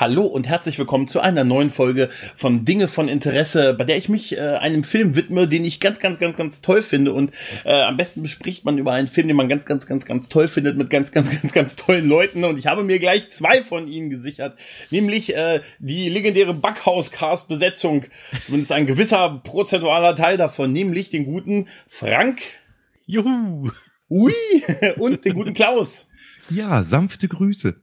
Hallo und herzlich willkommen zu einer neuen Folge von Dinge von Interesse, bei der ich mich äh, einem Film widme, den ich ganz, ganz, ganz, ganz toll finde. Und äh, am besten bespricht man über einen Film, den man ganz, ganz, ganz, ganz toll findet, mit ganz, ganz, ganz, ganz tollen Leuten. Und ich habe mir gleich zwei von ihnen gesichert, nämlich äh, die legendäre Backhaus-Cast-Besetzung, zumindest ein gewisser prozentualer Teil davon, nämlich den guten Frank. Juhu! Ui! Und den guten Klaus. Ja, sanfte Grüße.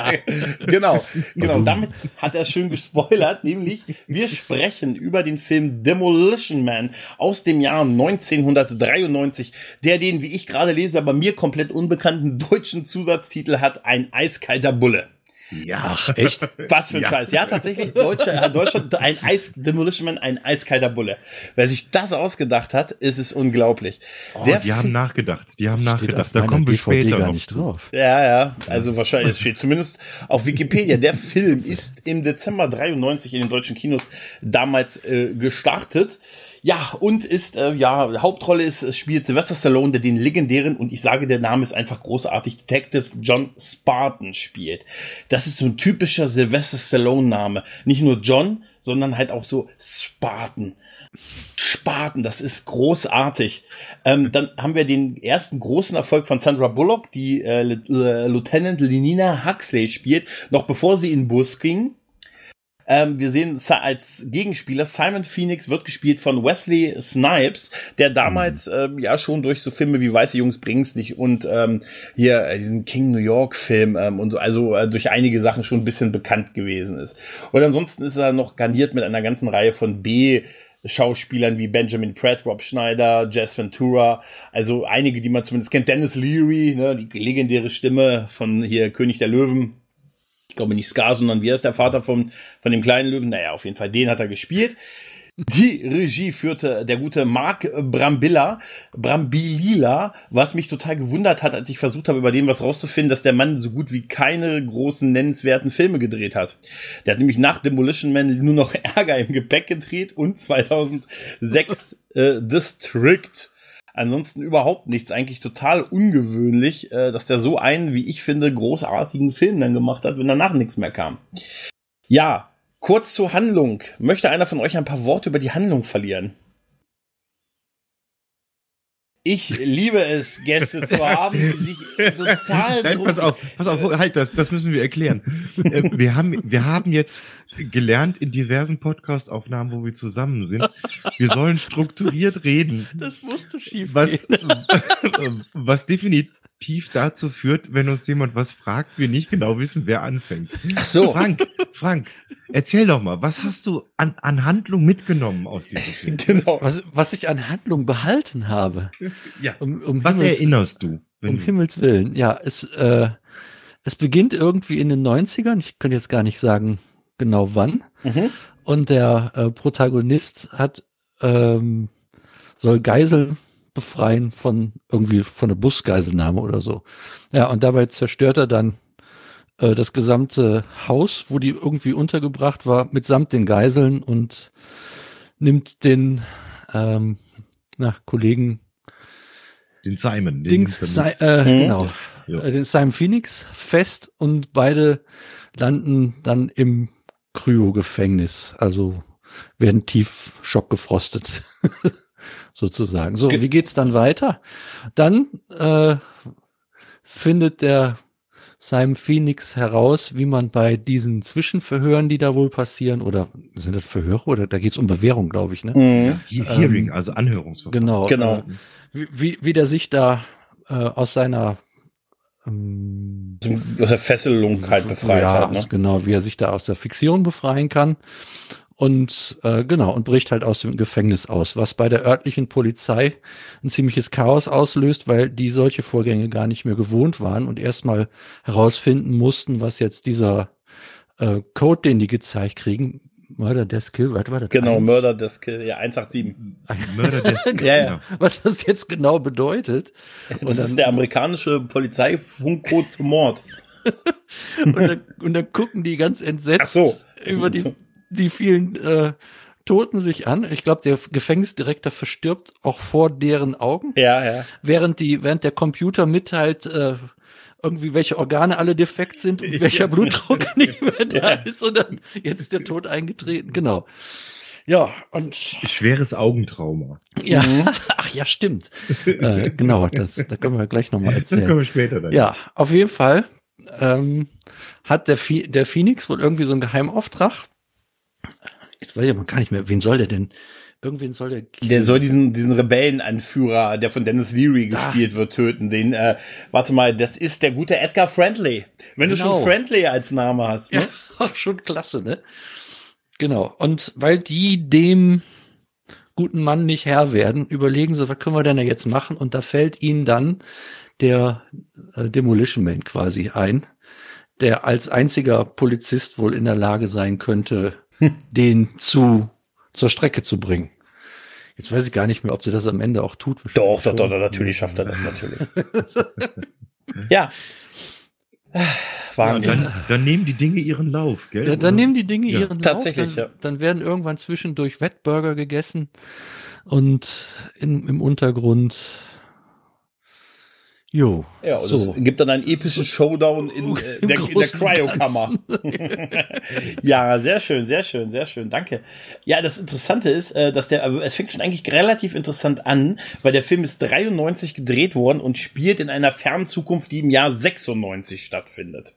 genau, genau. Damit hat er schön gespoilert, nämlich wir sprechen über den Film Demolition Man aus dem Jahr 1993, der den, wie ich gerade lese, aber mir komplett unbekannten deutschen Zusatztitel hat, ein eiskalter Bulle. Ja. Ach, echt? Was für ein ja. Scheiß. Ja, tatsächlich, Deutsche, äh, Deutschland, ein Eis, Demolition Man, ein eiskalter Bulle. Wer sich das ausgedacht hat, ist es unglaublich. Oh, Der die haben nachgedacht. Die haben nachgedacht. Da kommen wir später noch nicht drauf. Ja, ja. Also wahrscheinlich, es steht zumindest auf Wikipedia. Der Film ist im Dezember 93 in den deutschen Kinos damals äh, gestartet. Ja, und ist, äh, ja, Hauptrolle ist, spielt Sylvester Stallone, der den legendären, und ich sage, der Name ist einfach großartig, Detective John Spartan spielt. Das ist so ein typischer Sylvester Stallone-Name. Nicht nur John, sondern halt auch so Spartan. Spartan, das ist großartig. Ähm, dann haben wir den ersten großen Erfolg von Sandra Bullock, die äh, Lieutenant Lenina Huxley spielt, noch bevor sie in Bus ging. Ähm, wir sehen als Gegenspieler Simon Phoenix wird gespielt von Wesley Snipes, der damals mhm. ähm, ja schon durch so Filme wie Weiße Jungs bringt's nicht und ähm, hier äh, diesen King New York Film ähm, und so, also äh, durch einige Sachen schon ein bisschen bekannt gewesen ist. Und ansonsten ist er noch garniert mit einer ganzen Reihe von B Schauspielern wie Benjamin Pratt, Rob Schneider, Jess Ventura, also einige, die man zumindest kennt. Dennis Leary, ne, die legendäre Stimme von hier König der Löwen, ich glaube nicht Scar, sondern wie ist der Vater von, von dem kleinen Löwen? Naja, auf jeden Fall, den hat er gespielt. Die Regie führte der gute Mark Brambilla, Brambilila, was mich total gewundert hat, als ich versucht habe, über den was rauszufinden, dass der Mann so gut wie keine großen nennenswerten Filme gedreht hat. Der hat nämlich nach Demolition Man nur noch Ärger im Gepäck gedreht und 2006 äh, District Ansonsten überhaupt nichts. Eigentlich total ungewöhnlich, äh, dass der so einen, wie ich finde, großartigen Film dann gemacht hat, wenn danach nichts mehr kam. Ja, kurz zur Handlung. Möchte einer von euch ein paar Worte über die Handlung verlieren? Ich liebe es, Gäste zu haben, die sich total. Nein, pass auf, pass auf, halt das, das müssen wir erklären. Äh, wir haben, wir haben jetzt gelernt in diversen Podcast-Aufnahmen, wo wir zusammen sind, wir sollen strukturiert reden. Das musste schief was, was definitiv tief dazu führt, wenn uns jemand was fragt, wir nicht genau wissen, wer anfängt. Ach so. Frank, Frank, erzähl doch mal, was hast du an, an Handlung mitgenommen aus diesem Film? Genau. Was, was ich an Handlung behalten habe. Ja. Um, um was Himmels, erinnerst du? Um Himmels Willen. Ja, es, äh, es beginnt irgendwie in den 90ern. Ich könnte jetzt gar nicht sagen genau wann. Mhm. Und der äh, Protagonist hat ähm, soll Geiseln befreien von irgendwie von der Busgeiselnahme oder so. Ja, und dabei zerstört er dann äh, das gesamte Haus, wo die irgendwie untergebracht war, mitsamt den Geiseln und nimmt den ähm, na, Kollegen den Simon, den Dings, si äh, hm? genau, ja. äh, den Simon Phoenix fest und beide landen dann im Kryo-Gefängnis, also werden tief schockgefrostet. sozusagen. So, wie geht's dann weiter? Dann äh, findet der Simon Phoenix heraus, wie man bei diesen Zwischenverhören, die da wohl passieren, oder sind das Verhöre oder da geht's um Bewährung, glaube ich, ne? Mhm. Hearing, ähm, also Anhörungsverfahren. Genau. Genau. Äh, wie, wie, wie der sich da äh, aus seiner ähm, aus der Fesselung halt befreit ja, hat. Ne? Genau, wie er sich da aus der Fixierung befreien kann und äh, genau und bricht halt aus dem Gefängnis aus, was bei der örtlichen Polizei ein ziemliches Chaos auslöst, weil die solche Vorgänge gar nicht mehr gewohnt waren und erstmal herausfinden mussten, was jetzt dieser äh, Code, den die gezeigt kriegen, Murder Death Kill, was war das? Genau, eins? Murder Death Kill, ja 187. Murder Death Kill. ja, ja. Was das jetzt genau bedeutet. Das und dann, ist der amerikanische Polizeifunkcode zum Mord. und, dann, und dann gucken die ganz entsetzt Ach so. über die die vielen äh, Toten sich an. Ich glaube, der Gefängnisdirektor verstirbt auch vor deren Augen. Ja, ja. Während die, während der Computer mitteilt, äh, irgendwie welche Organe alle defekt sind und welcher Blutdruck nicht mehr da ist und dann jetzt ist der Tod eingetreten. Genau. Ja, und Schweres Augentrauma. ja, ach ja, stimmt. äh, genau, das, da können wir gleich nochmal Das können erzählen. wir später dann. Ja, auf jeden Fall ähm, hat der, Phi- der Phoenix wohl irgendwie so einen Geheimauftrag. Jetzt weiß ich aber gar nicht mehr, wen soll der denn? Irgendwen soll der. Der soll diesen, diesen Rebellenanführer, der von Dennis Leary Da. gespielt wird, töten. Den, äh, warte mal, das ist der gute Edgar Friendly. Wenn du Genau. schon Friendly als Name hast, ne? Ja, schon klasse, ne? Genau. Und weil die dem guten Mann nicht Herr werden, überlegen sie, was können wir denn da jetzt machen? Und da fällt ihnen dann der äh, Demolition Man quasi ein, der als einziger Polizist wohl in der Lage sein könnte, den zu zur Strecke zu bringen. Jetzt weiß ich gar nicht mehr, ob sie das am Ende auch tut. Doch, doch, doch, schon. natürlich schafft er das natürlich. ja. Ja, Wahnsinn. dann, dann nehmen die Dinge ihren Lauf, gell? Ja, dann nehmen die Dinge Ja. ihren Tatsächlich, Lauf. Dann, ja. dann werden irgendwann zwischendurch Wettburger gegessen und in, im Untergrund. Jo. Ja, und so. es gibt dann einen epischen Showdown in, äh, der, in der Cryokammer. ja, sehr schön, sehr schön, sehr schön, danke. Ja, das Interessante ist, äh, dass der, es fängt schon eigentlich relativ interessant an, weil der Film ist 93 gedreht worden und spielt in einer fernen Zukunft, die im Jahr 96 stattfindet.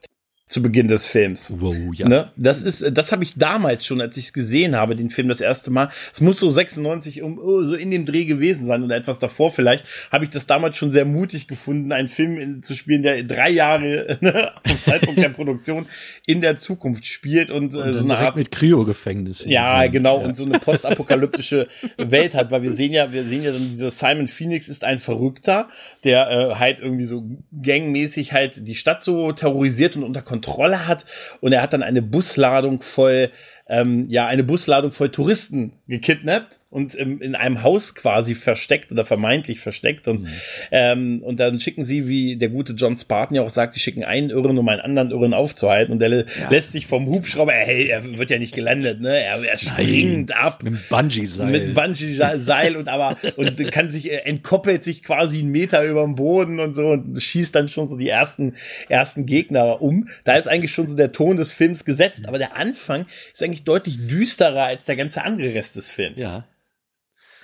Zu Beginn des Films. Wow, ja. Ne? Das ist, das habe ich damals schon, als ich es gesehen habe, den Film das erste Mal. Es muss so 96 um oh, so in dem Dreh gewesen sein oder etwas davor vielleicht. Habe ich das damals schon sehr mutig gefunden, einen Film in, zu spielen, der drei Jahre ne, vom Zeitpunkt der Produktion in der Zukunft spielt und, Und äh, so eine Art mit Kryo-Gefängnis. ja, genau, Ja. und so eine postapokalyptische Welt hat, weil wir sehen ja, wir sehen ja dann, dieser Simon Phoenix ist ein Verrückter, der äh, halt irgendwie so gangmäßig halt die Stadt so terrorisiert und unter Kontrolle hat. Und er hat dann eine Busladung voll, ähm, ja, eine Busladung voll Touristen gekidnappt und im, in einem Haus quasi versteckt oder vermeintlich versteckt. Und, ähm, und dann schicken sie, wie der gute John Spartan ja auch sagt, die schicken einen Irren, um einen anderen Irren aufzuhalten. Und der lä- lässt sich vom Hubschrauber, hey, er wird ja nicht gelandet, ne, er, er springt ab Mit dem Bungee-Seil. mit Bungee-Seil und aber und kann sich äh, entkoppelt sich quasi einen Meter über dem Boden und so und schießt dann schon so die ersten ersten Gegner um. Da ist eigentlich schon so der Ton des Films gesetzt, aber der Anfang ist eigentlich deutlich düsterer als der ganze andere Rest des Films. ja.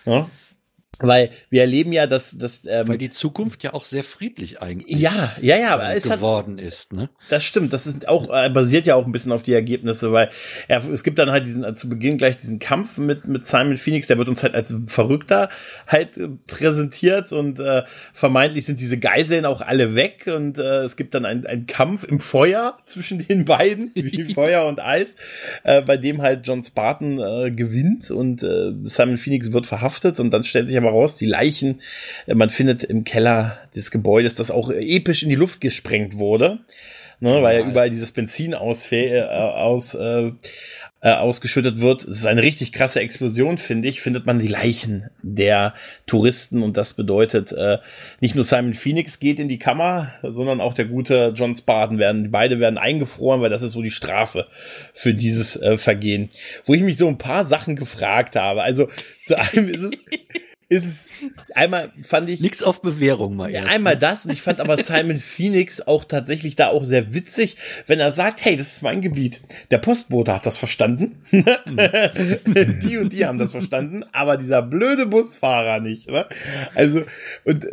Ja? Weil wir erleben ja, dass, dass ähm, Weil die Zukunft ja auch sehr friedlich eigentlich ja, ja, ja, aber äh, es hat, geworden ist, ne? Das stimmt, das ist auch äh, basiert ja auch ein bisschen auf die Ergebnisse, weil er, es gibt dann halt diesen äh, zu Beginn gleich diesen Kampf mit mit Simon Phoenix, der wird uns halt als Verrückter halt äh, präsentiert und äh, vermeintlich sind diese Geiseln auch alle weg und äh, es gibt dann einen einen Kampf im Feuer zwischen den beiden, wie Feuer und Eis, äh, bei dem halt John Spartan äh, gewinnt und äh, Simon Phoenix wird verhaftet und dann stellt sich aber raus, die Leichen, äh, man findet im Keller des Gebäudes, das auch episch in die Luft gesprengt wurde, ne, weil ja überall dieses Benzin ausfä äh, aus, äh, äh, ausgeschüttet wird. Es ist eine richtig krasse Explosion, finde ich. Findet man die Leichen der Touristen und das bedeutet, äh, nicht nur Simon Phoenix geht in die Kammer, sondern auch der gute John Spartan werden, die beide werden eingefroren, weil das ist so die Strafe für dieses äh, Vergehen. Wo ich mich so ein paar Sachen gefragt habe. Also zu einem ist es, ist es, einmal fand ich, Nix auf Bewährung mal ja, erst. einmal ne? das und ich fand aber Simon Phoenix auch tatsächlich da auch sehr witzig, wenn er sagt, hey, das ist mein Gebiet. Der Postbote hat das verstanden. die und die haben das verstanden, aber dieser blöde Busfahrer nicht. Ne? Also und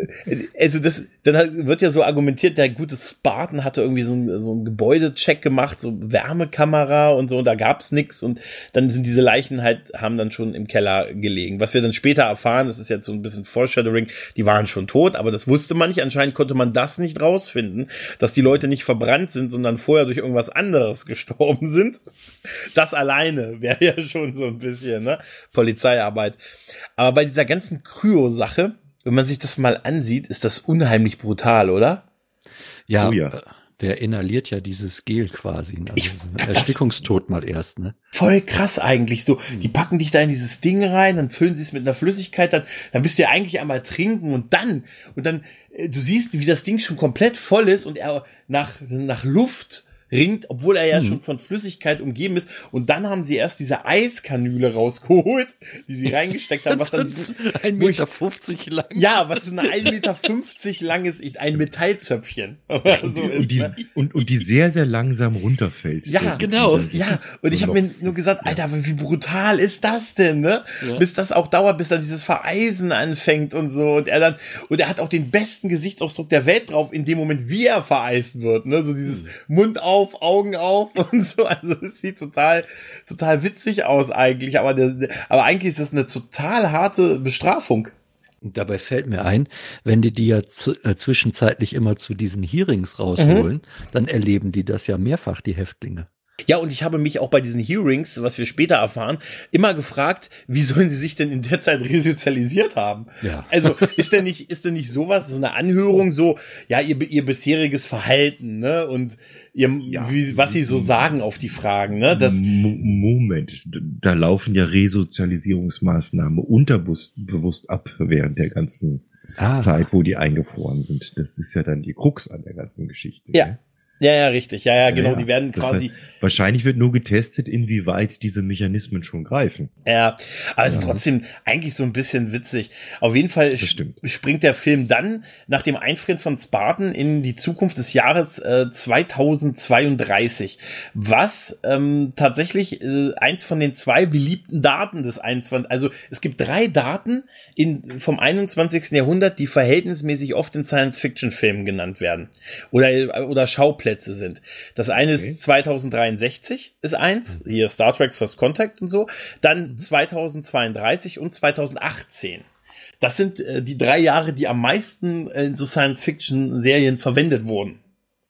also das dann wird ja so argumentiert, der gute Spartan hatte irgendwie so ein, so ein Gebäudecheck gemacht, so Wärmekamera und so, und da gab's nix und dann sind diese Leichen halt haben dann schon im Keller gelegen. Was wir dann später erfahren, das ist jetzt so ein bisschen Foreshadowing, die waren schon tot, aber das wusste man nicht. Anscheinend konnte man das nicht rausfinden, dass die Leute nicht verbrannt sind, sondern vorher durch irgendwas anderes gestorben sind. Das alleine wäre ja schon so ein bisschen ne? Polizeiarbeit. Aber bei dieser ganzen Kryo-Sache, wenn man sich das mal ansieht, ist das unheimlich brutal, oder? Ja, Oh ja. Der inhaliert ja dieses Gel quasi. Also Ich- das- Erstickungstod mal erst, ne? Voll krass eigentlich. So, die packen dich da in dieses Ding rein, dann füllen sie es mit einer Flüssigkeit, dann, dann bist du ja eigentlich einmal trinken und dann, und dann, äh, du siehst, wie das Ding schon komplett voll ist und er nach, nach Luft ringt, obwohl er ja hm. schon von Flüssigkeit umgeben ist. Und dann haben sie erst diese Eiskanüle rausgeholt, die sie reingesteckt haben, was dann ein Meter fünfzig lang. Ja, was so eine ein Meter fünfzig langes, ein Metallzöpfchen. so und, die, ne? und, und die sehr, sehr langsam runterfällt. Ja, so genau. Ja, und ich habe mir nur gesagt, Alter, wie brutal ist das denn, ne? Ja. Bis das auch dauert, bis dann dieses Vereisen anfängt und so. Und er dann, und er hat auch den besten Gesichtsausdruck der Welt drauf, in dem Moment, wie er vereist wird, ne? So dieses mhm. Mund auf, Augen auf und so. Also es sieht total, total witzig aus eigentlich. Aber, der, aber eigentlich ist das eine total harte Bestrafung. Dabei fällt mir ein, wenn die die ja zu, äh, zwischenzeitlich immer zu diesen Hearings rausholen, mhm. dann erleben die das ja mehrfach, die Häftlinge. Ja, und ich habe mich auch bei diesen Hearings, was wir später erfahren, immer gefragt, wie sollen sie sich denn in der Zeit resozialisiert haben? Ja. Also ist denn nicht, ist denn nicht sowas, so eine Anhörung, so, ja, ihr, ihr bisheriges Verhalten, ne? Und ihr, ja. wie, was sie so sagen auf die Fragen, ne? Das Moment, da laufen ja Resozialisierungsmaßnahmen unterbewusst ab während der ganzen ah. Zeit, wo die eingefroren sind. Das ist ja dann die Krux an der ganzen Geschichte. Ja. Ne? Ja, ja, richtig. Ja, ja, genau. Ja, die werden quasi. Heißt, wahrscheinlich wird nur getestet, inwieweit diese Mechanismen schon greifen. Ja, aber es ist trotzdem eigentlich so ein bisschen witzig. Auf jeden Fall springt der Film dann nach dem Einfrieren von Spartan in die Zukunft des Jahres äh, 2032, was ähm, tatsächlich äh, eins von den zwei beliebten Daten des 21. Also es gibt drei Daten in, vom 21. Jahrhundert, die verhältnismäßig oft in Science-Fiction-Filmen genannt werden oder oder Schauplätze Schauplätze sind. Das eine okay. ist 2063 ist eins, mhm. hier Star Trek First Contact und so, dann 2032 und 2018. Das sind äh, die drei Jahre, die am meisten in so Science-Fiction-Serien verwendet wurden.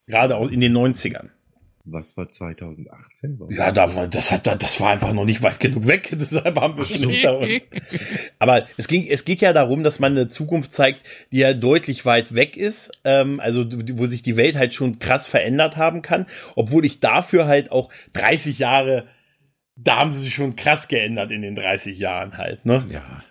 Gerade auch in den 90ern. Was war 2018? Warum ja, da war, das, hat, das war einfach noch nicht weit genug weg, deshalb haben wir schon hinter uns. Aber es, ging, es geht ja darum, dass man eine Zukunft zeigt, die ja deutlich weit weg ist, ähm, also wo sich die Welt halt schon krass verändert haben kann, obwohl ich dafür halt auch 30 Jahre, da haben sie sich schon krass geändert in den 30 Jahren halt, ne? Ja.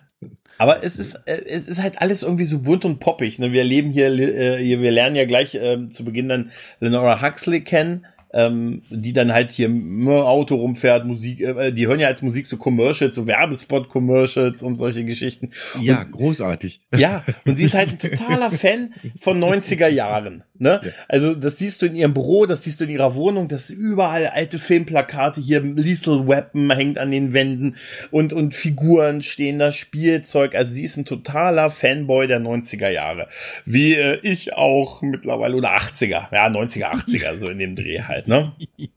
Aber es ist, äh, es ist halt alles irgendwie so bunt und poppig. Ne? Wir leben hier, äh, wir lernen ja gleich äh, zu Beginn dann Lenora Huxley kennen ähm, die dann halt hier im Auto rumfährt, Musik, äh, die hören ja als Musik so Commercials, so Werbespot-Commercials und solche Geschichten. Ja, und, großartig. Ja, und sie ist halt ein totaler Fan von 90er Jahren. Ne? Ja. Also das siehst du in ihrem Büro, das siehst du in ihrer Wohnung, das überall alte Filmplakate, hier Lethal Weapon hängt an den Wänden und, und Figuren stehen da, Spielzeug. Also sie ist ein totaler Fanboy der 90er Jahre. Wie äh, ich auch mittlerweile, oder 80er, ja, 90er, 80er, so in dem Dreh halt, ne?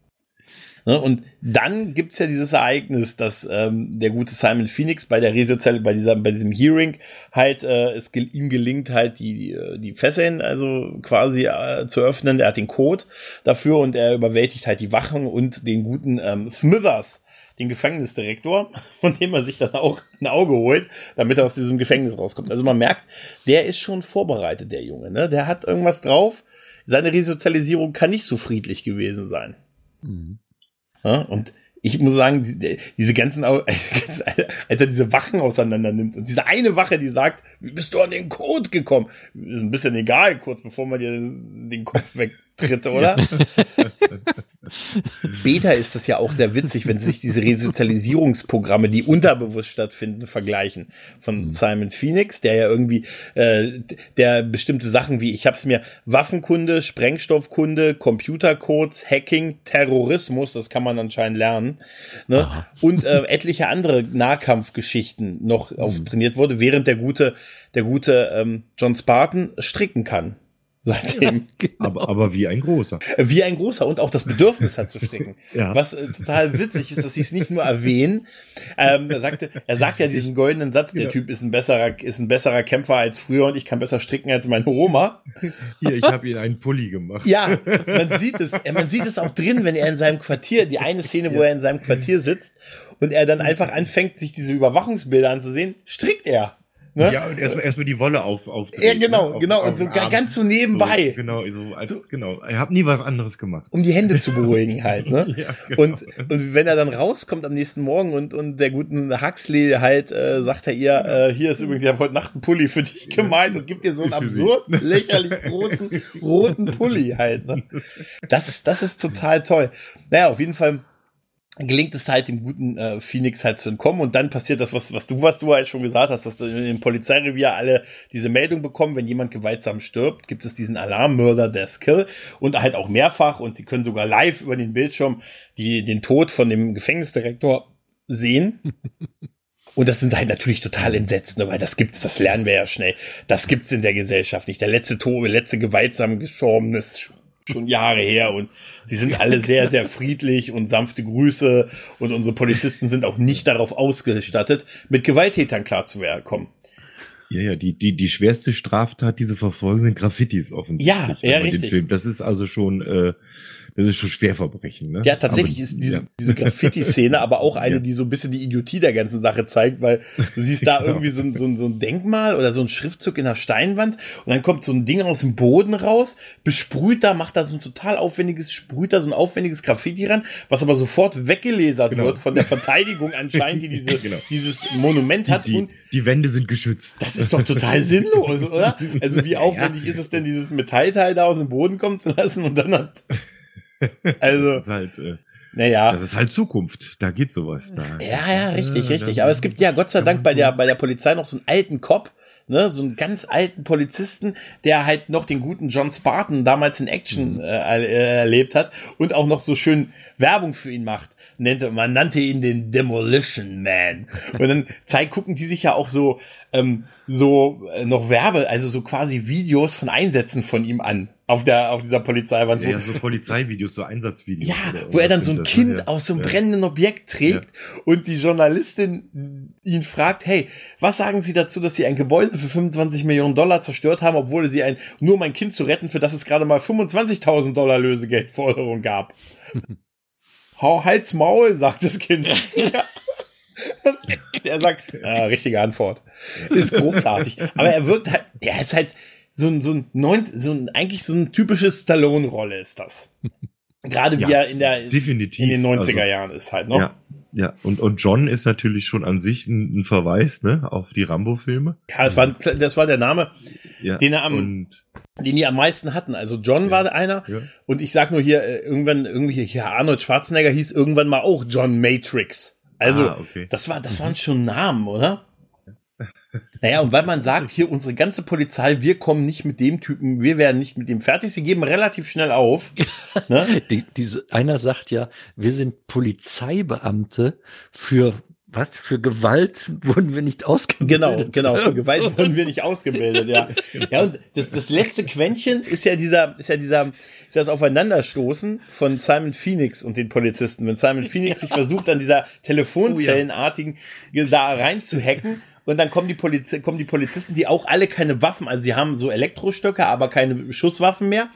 Ne? Und dann gibt's ja dieses Ereignis, dass ähm, der gute Simon Phoenix bei der Resozial, bei dieser, bei diesem Hearing halt äh, es gel ihm gelingt halt die die, äh, die Fesseln also quasi äh, zu öffnen. Er hat den Code dafür und er überwältigt halt die Wachen und den guten ähm, Smithers, den Gefängnisdirektor, von dem er sich dann auch ein Auge holt, damit er aus diesem Gefängnis rauskommt. Also man merkt, der ist schon vorbereitet, der Junge. Ne? Der hat irgendwas drauf. Seine Resozialisierung kann nicht so friedlich gewesen sein. Mhm. Ja, und ich muss sagen, diese ganzen, als er diese Wachen auseinander nimmt und diese eine Wache, die sagt, wie bist du an den Code gekommen? Ist ein bisschen egal, kurz bevor man dir den Kopf wegtritt, oder? Beta ist das ja auch sehr witzig, wenn sich diese Resozialisierungsprogramme, die unterbewusst stattfinden, vergleichen. Von mhm. Simon Phoenix, der ja irgendwie, äh, der bestimmte Sachen wie, ich habe es mir Waffenkunde, Sprengstoffkunde, Computercodes, Hacking, Terrorismus, das kann man anscheinend lernen, ne? und äh, etliche andere Nahkampfgeschichten noch mhm. auftrainiert wurde, während der gute, der gute ähm, John Spartan stricken kann seitdem. genau. aber, aber wie ein großer. Wie ein großer und auch das Bedürfnis hat zu stricken. ja. Was äh, total witzig ist, dass sie es nicht nur erwähnen. Ähm, er, sagte, er sagt ja diesen goldenen Satz, der ja. Typ ist ein besserer, ist ein besserer Kämpfer als früher und ich kann besser stricken als meine Oma. Hier, ich habe ihn einen Pulli gemacht. Ja, man sieht es, man sieht es auch drin, wenn er in seinem Quartier, die eine Szene, wo er in seinem Quartier sitzt und er dann einfach anfängt, sich diese Überwachungsbilder anzusehen, strickt er. Ne? Ja, und erstmal erstmal die Wolle auf auf. Ja, genau, auf, genau. auf und so ganz so nebenbei, So, genau, so als, So- genau. Ich habe nie was anderes gemacht. um die Hände zu beruhigen halt, ne? Ja, genau. Und, und wenn er dann rauskommt am nächsten Morgen und, und der guten Huxley halt äh, sagt er ihr, äh, hier ist übrigens, ich habe heute Nacht einen Pulli für dich gemeint und gibt dir so einen absurd lächerlich großen roten Pulli halt. Ne? Das ist, das ist total toll. Naja, auf jeden Fall gelingt es halt dem guten äh, Phoenix halt zu entkommen und dann passiert das, was, was du, was du halt schon gesagt hast, dass in dem Polizeirevier alle diese Meldung bekommen, wenn jemand gewaltsam stirbt, gibt es diesen Alarmmörder, der Skill und halt auch mehrfach und sie können sogar live über den Bildschirm die, den Tod von dem Gefängnisdirektor sehen. Und das sind halt natürlich total Entsetzende, weil das gibt's, das lernen wir ja schnell. Das gibt's in der Gesellschaft nicht. Der letzte Tod, letzte gewaltsam gestorben ist schon Jahre her und sie sind alle sehr, sehr friedlich und sanfte Grüße und unsere Polizisten sind auch nicht darauf ausgestattet, mit Gewalttätern klarzukommen. Ja, ja, die, die, die schwerste Straftat, die sie verfolgen, sind Graffitis offensichtlich. Ja, ja, richtig. Das ist also schon, äh, das ist schon Schwerverbrechen, ne? Ja, tatsächlich Aber, ist diese, ja. diese Graffiti-Szene aber auch eine, Ja. die so ein bisschen die Idiotie der ganzen Sache zeigt, weil du siehst da Genau. irgendwie so ein, so, so ein Denkmal oder so ein Schriftzug in der Steinwand und dann kommt so ein Ding aus dem Boden raus, besprüht da, macht da so ein total aufwendiges, sprüht da so ein aufwendiges Graffiti ran, was aber sofort weggelesert Genau. wird von der Verteidigung anscheinend, die diese, Genau. dieses Monument hat die, und die Wände sind geschützt. das ist doch total sinnlos, oder? Also wie aufwendig ist es denn, dieses Metallteil da aus dem Boden kommen zu lassen und dann hat, also, Das ist halt, äh, naja. das ist halt Zukunft. Da geht sowas. Da. Ja, ja, richtig, richtig. Aber es gibt ja Gott sei Dank bei der, bei der Polizei noch so einen alten Cop, ne, so einen ganz alten Polizisten, der halt noch den guten John Spartan damals in Action äh, äh, erlebt hat und auch noch so schön Werbung für ihn macht. Nannte, man nannte ihn den Demolition Man. Und dann zeig, gucken die sich ja auch so, ähm, so äh, noch Werbe, also so quasi Videos von Einsätzen von ihm an auf der, auf dieser Polizeiwand. Ja, ja, so Polizeivideos, so Einsatzvideos. ja, wo er dann so ein Kind? Ja. aus so einem Ja. brennenden Objekt trägt und die Journalistin ihn fragt, hey, was sagen Sie dazu, dass Sie ein Gebäude für 25 Millionen Dollar zerstört haben, obwohl Sie ein, nur um ein Kind zu retten, für das es gerade mal 25.000 Dollar Lösegeldforderung gab? Hau Hals Maul, sagt das Kind. Ja. Das, der sagt, ja, richtige Antwort. Ist großartig. Aber er wirkt halt, er ist halt so ein, so ein, neun, so ein, eigentlich so ein typisches Stallone-Rolle ist das. Gerade wie Ja, er in der, Definitiv. in den 90er Also, Jahren ist halt, ne? Ja, ja. Und, und John ist natürlich schon an sich ein, ein Verweis, ne, auf die Rambo-Filme. Ja, das war, das war der Name, Ja. Den er am- und, den die am meisten hatten. Also John war einer. ja. Und ich sag nur hier, äh, irgendwann, irgendwie, hier, Arnold Schwarzenegger hieß irgendwann mal auch John Matrix. Also, Ah, okay. das war, das waren schon Namen, oder? Naja, und weil man sagt, hier unsere ganze Polizei, wir kommen nicht mit dem Typen, wir werden nicht mit dem fertig, sie geben relativ schnell auf. ne? Die, diese, einer sagt ja, wir sind Polizeibeamte für was? Für Gewalt wurden wir nicht Genau, ausgebildet. genau, für Gewalt wurden wir nicht ausgebildet, ja. Ja, und das, das letzte Quäntchen ist ja dieser, ist ja dieser, ist das Aufeinanderstoßen von Simon Phoenix und den Polizisten. Wenn Simon Phoenix sich versucht, an dieser Telefonzellenartigen da reinzuhacken, und dann kommen die, Poliz kommen die Polizisten, die auch alle keine Waffen, also sie haben so Elektrostöcke, aber keine Schusswaffen mehr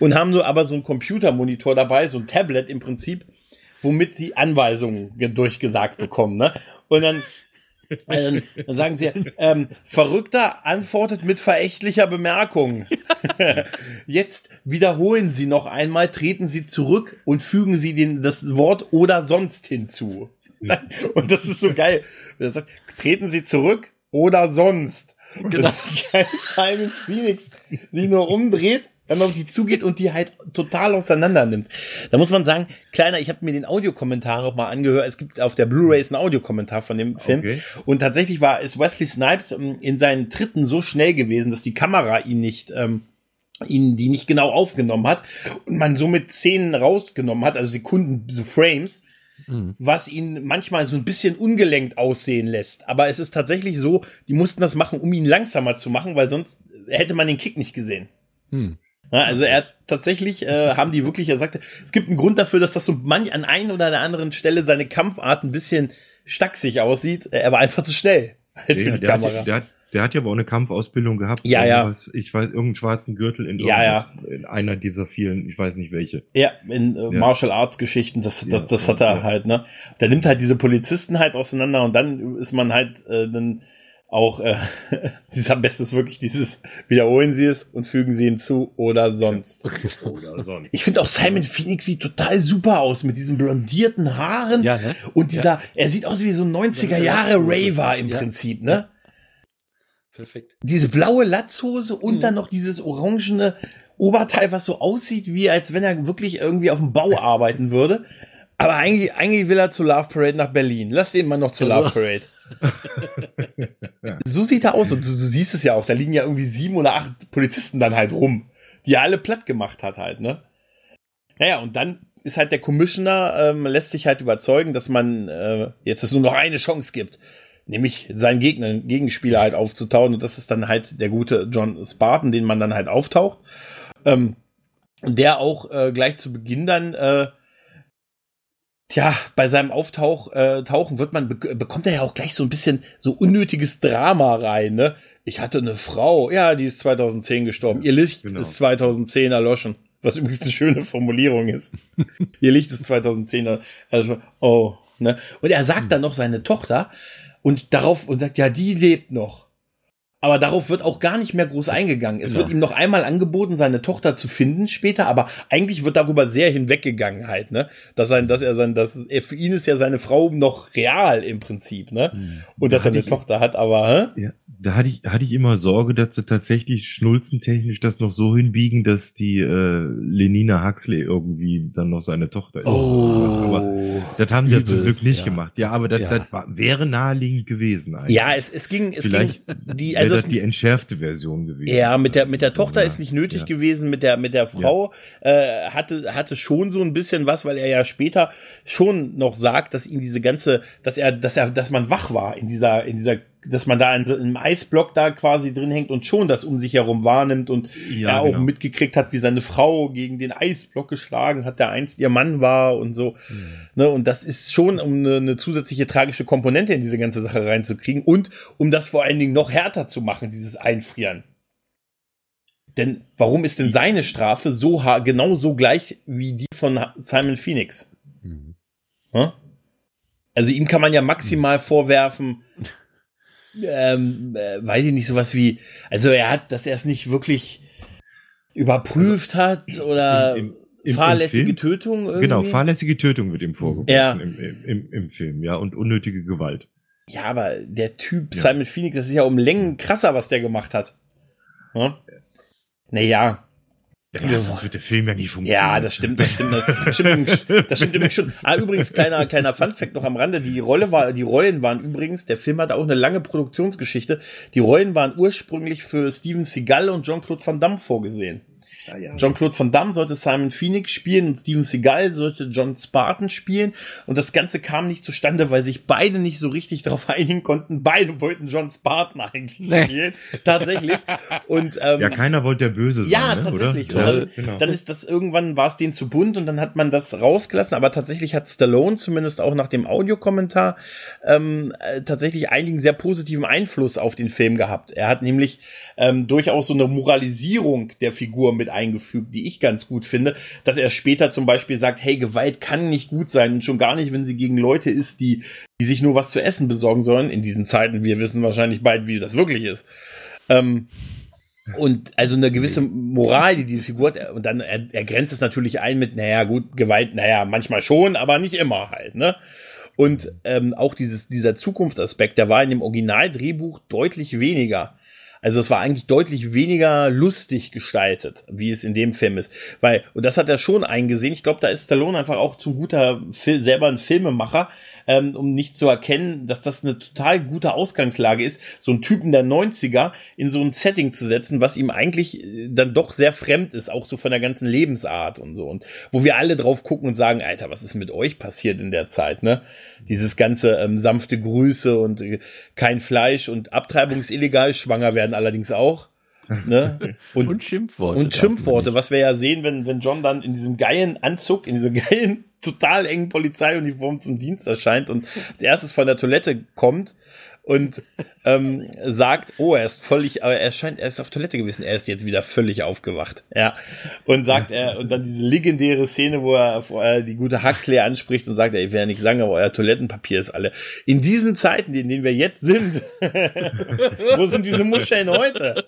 und haben nur aber so einen Computermonitor dabei, so ein Tablet im Prinzip, womit sie Anweisungen ge- durchgesagt bekommen. Ne? Und dann äh, dann sagen sie, ähm, Verrückter antwortet mit verächtlicher Bemerkung. Jetzt wiederholen Sie noch einmal, treten Sie zurück und fügen Sie den, das Wort oder sonst hinzu. Und das ist so geil. Er sagt, treten Sie zurück oder sonst. Genau. Geil, Simon Phoenix sich nur umdreht, dann auf die zugeht und die halt total auseinander nimmt. Da muss man sagen, kleiner, ich habe mir den Audiokommentar noch mal angehört. Es gibt auf der Blu-ray einen Audiokommentar von dem Film. Okay. Und tatsächlich war ist Wesley Snipes ähm, in seinen Tritten so schnell gewesen, dass die Kamera ihn nicht ähm, ihn die nicht genau aufgenommen hat und man somit Szenen rausgenommen hat, also Sekunden, so Frames, Mhm. was ihn manchmal so ein bisschen ungelenkt aussehen lässt. Aber es ist tatsächlich so, die mussten das machen, um ihn langsamer zu machen, weil sonst hätte man den Kick nicht gesehen. Hm. Ja, also er hat tatsächlich, äh, haben die wirklich, er sagte, es gibt einen Grund dafür, dass das so manch an ein oder der anderen Stelle seine Kampfart ein bisschen stacksig aussieht. Er war einfach zu schnell halt für Ja, die der, Kamera. hat, der, hat, der hat ja aber auch eine Kampfausbildung gehabt. Ja, ja. Ich weiß, irgendeinen schwarzen Gürtel in, Ja, ja. in einer dieser vielen, ich weiß nicht welche. Ja, in äh, Martial Arts Geschichten, das, das, Ja, das ja, hat er ja. halt, ne? Der nimmt halt diese Polizisten halt auseinander und dann ist man halt, äh, dann auch äh, dieses am besten ist wirklich dieses wiederholen Sie es und fügen Sie hinzu oder sonst. Oder sonst. Ich finde auch Simon Phoenix sieht total super aus mit diesen blondierten Haaren Ja, ne? und dieser, er sieht aus wie so ein 90er Jahre Raver im Ja. Prinzip, ne? Perfekt. Diese blaue Latzhose und Mhm. dann noch dieses orangene Oberteil, was so aussieht, wie als wenn er wirklich irgendwie auf dem Bau arbeiten würde. Aber eigentlich, eigentlich will er zur Love Parade nach Berlin. Lass den mal noch zur Also- Love Parade. So sieht er aus und du, du siehst es ja auch. Da liegen ja irgendwie sieben oder acht Polizisten dann halt rum, die er alle platt gemacht hat halt, ne? Naja, und dann ist halt der Commissioner, ähm, lässt sich halt überzeugen, dass man äh, jetzt es nur noch eine Chance gibt, nämlich seinen Gegner, Gegenspieler halt aufzutauen. Und das ist dann halt der gute John Spartan, den man dann halt auftaucht. Ähm, der auch äh, gleich zu Beginn dann äh, Tja, bei seinem Auftauch äh, Tauchen wird man bek bekommt er ja auch gleich so ein bisschen so unnötiges Drama rein, ne? Ich hatte eine Frau, ja, die ist 2010 gestorben. Ihr Licht Genau. ist 2010 erloschen, was übrigens eine schöne Formulierung ist. Ihr Licht ist 2010 er- also oh, ne? Und er sagt dann noch seine Tochter und darauf und sagt ja, die lebt noch. Aber darauf wird auch gar nicht mehr groß eingegangen. Es Genau. wird ihm noch einmal angeboten, seine Tochter zu finden später, aber eigentlich wird darüber sehr hinweggegangen halt, ne? Dass sein, dass er sein, dass er, für ihn ist ja seine Frau noch real im Prinzip, ne? Und dass er eine ich- Tochter hat, aber, hä? Ja, da hatte ich, hatte ich immer Sorge, dass sie tatsächlich schnulzentechnisch das noch so hinbiegen, dass die äh, Lenina Huxley irgendwie dann noch seine Tochter ist. Das, aber das haben sie ja zum Glück nicht ja. gemacht. Ja, aber das, Ja. das war, wäre naheliegend gewesen eigentlich. Ja, es, es ging, es Vielleicht ging, die, also das es, die entschärfte Version gewesen. Ja, mit der, mit der So, Tochter ja. ist nicht nötig ja. gewesen, mit der, mit der Frau äh, hatte, hatte schon so ein bisschen was, weil er ja später schon noch sagt, dass ihn diese ganze, dass er, dass er, dass man wach war in dieser, in dieser, dass man da in, einem Eisblock da quasi drin hängt und schon das um sich herum wahrnimmt und Ja, er auch genau. mitgekriegt hat, wie seine Frau gegen den Eisblock geschlagen hat, der einst ihr Mann war und so. Ne, und das ist schon, um eine, eine zusätzliche tragische Komponente in diese ganze Sache reinzukriegen und um das vor allen Dingen noch härter zu machen, dieses Einfrieren. Denn warum ist denn seine Strafe so genau so gleich wie die von Simon Phoenix? Mhm. Hm? Also ihm kann man ja maximal vorwerfen, ähm, äh, weiß ich nicht, sowas wie, also er hat, dass er es nicht wirklich überprüft hat oder im- im- im fahrlässige Film? Tötung irgendwie. Genau, fahrlässige Tötung wird ihm vorgeworfen Ja. im, im, im, im Film, ja, und unnötige Gewalt. Ja, aber der Typ Ja. Simon Phoenix, das ist ja um Längen krasser, was der gemacht hat. Hm? Naja, Ja, Ja. sonst wird der Film ja nicht funktionieren. ja, das stimmt, das stimmt, das stimmt, das stimmt übrigens schon. Ah, übrigens, kleiner, kleiner Funfact noch am Rande, die Rolle war, die Rollen waren übrigens, der Film hatte auch eine lange Produktionsgeschichte, die Rollen waren ursprünglich für Steven Seagal und Jean-Claude Van Damme vorgesehen. Ja, ja. Jean-Claude Van Damme sollte Simon Phoenix spielen und Steven Seagal sollte John Spartan spielen. Und das Ganze kam nicht zustande, weil sich beide nicht so richtig darauf einigen konnten. Beide wollten John Spartan eigentlich Nee. spielen. Tatsächlich. Und, ähm, ja, keiner wollte der Böse sein. ja, ne, tatsächlich. Oder? Und Ja, dann, genau. dann ist das irgendwann war es denen zu bunt und dann hat man das rausgelassen. Aber tatsächlich hat Stallone zumindest auch nach dem Audiokommentar ähm, äh, tatsächlich einigen sehr positiven Einfluss auf den Film gehabt. Er hat nämlich ähm, durchaus so eine Moralisierung der Figur mit eingefügt, die ich ganz gut finde, dass er später zum Beispiel sagt, hey, Gewalt kann nicht gut sein schon gar nicht, wenn sie gegen Leute ist, die die sich nur was zu essen besorgen sollen in diesen Zeiten. Wir wissen wahrscheinlich beide, wie das wirklich ist. Ähm, und also eine gewisse Moral, die diese Figur hat, und dann er, er grenzt es natürlich ein mit, naja, gut, Gewalt, naja, manchmal schon, aber nicht immer halt, ne? Und ähm, auch dieses, dieser Zukunftsaspekt, der war in dem Originaldrehbuch deutlich weniger. Also es war eigentlich deutlich weniger lustig gestaltet, wie es in dem Film ist. Weil, und das hat er schon eingesehen, ich glaube, da ist Stallone einfach auch zu guter, Fil selber ein Filmemacher, ähm, um nicht zu erkennen, dass das eine total gute Ausgangslage ist, so einen Typen der 90er in so ein Setting zu setzen, was ihm eigentlich äh, dann doch sehr fremd ist, auch so von der ganzen Lebensart und so. Und wo wir alle drauf gucken und sagen, Alter, was ist mit euch passiert in der Zeit, ne? Dieses ganze ähm, sanfte Grüße und äh, kein Fleisch und abtreibungsillegal, schwanger werden allerdings auch. Ne? Und, Und Schimpfworte. und Schimpfworte, was wir ja sehen, wenn, wenn John dann in diesem geilen Anzug, in dieser geilen, total engen Polizeiuniform zum Dienst erscheint und als erstes von der Toilette kommt und ähm, sagt, oh, er ist völlig, aber er scheint, er ist auf Toilette gewesen, er ist jetzt wieder völlig aufgewacht. Ja. Und sagt er, und dann diese legendäre Szene, wo er, wo er die gute Huxley anspricht und sagt, ich will ja nicht sagen, aber euer Toilettenpapier ist alle. In diesen Zeiten, in denen wir jetzt sind, wo sind diese Muscheln heute?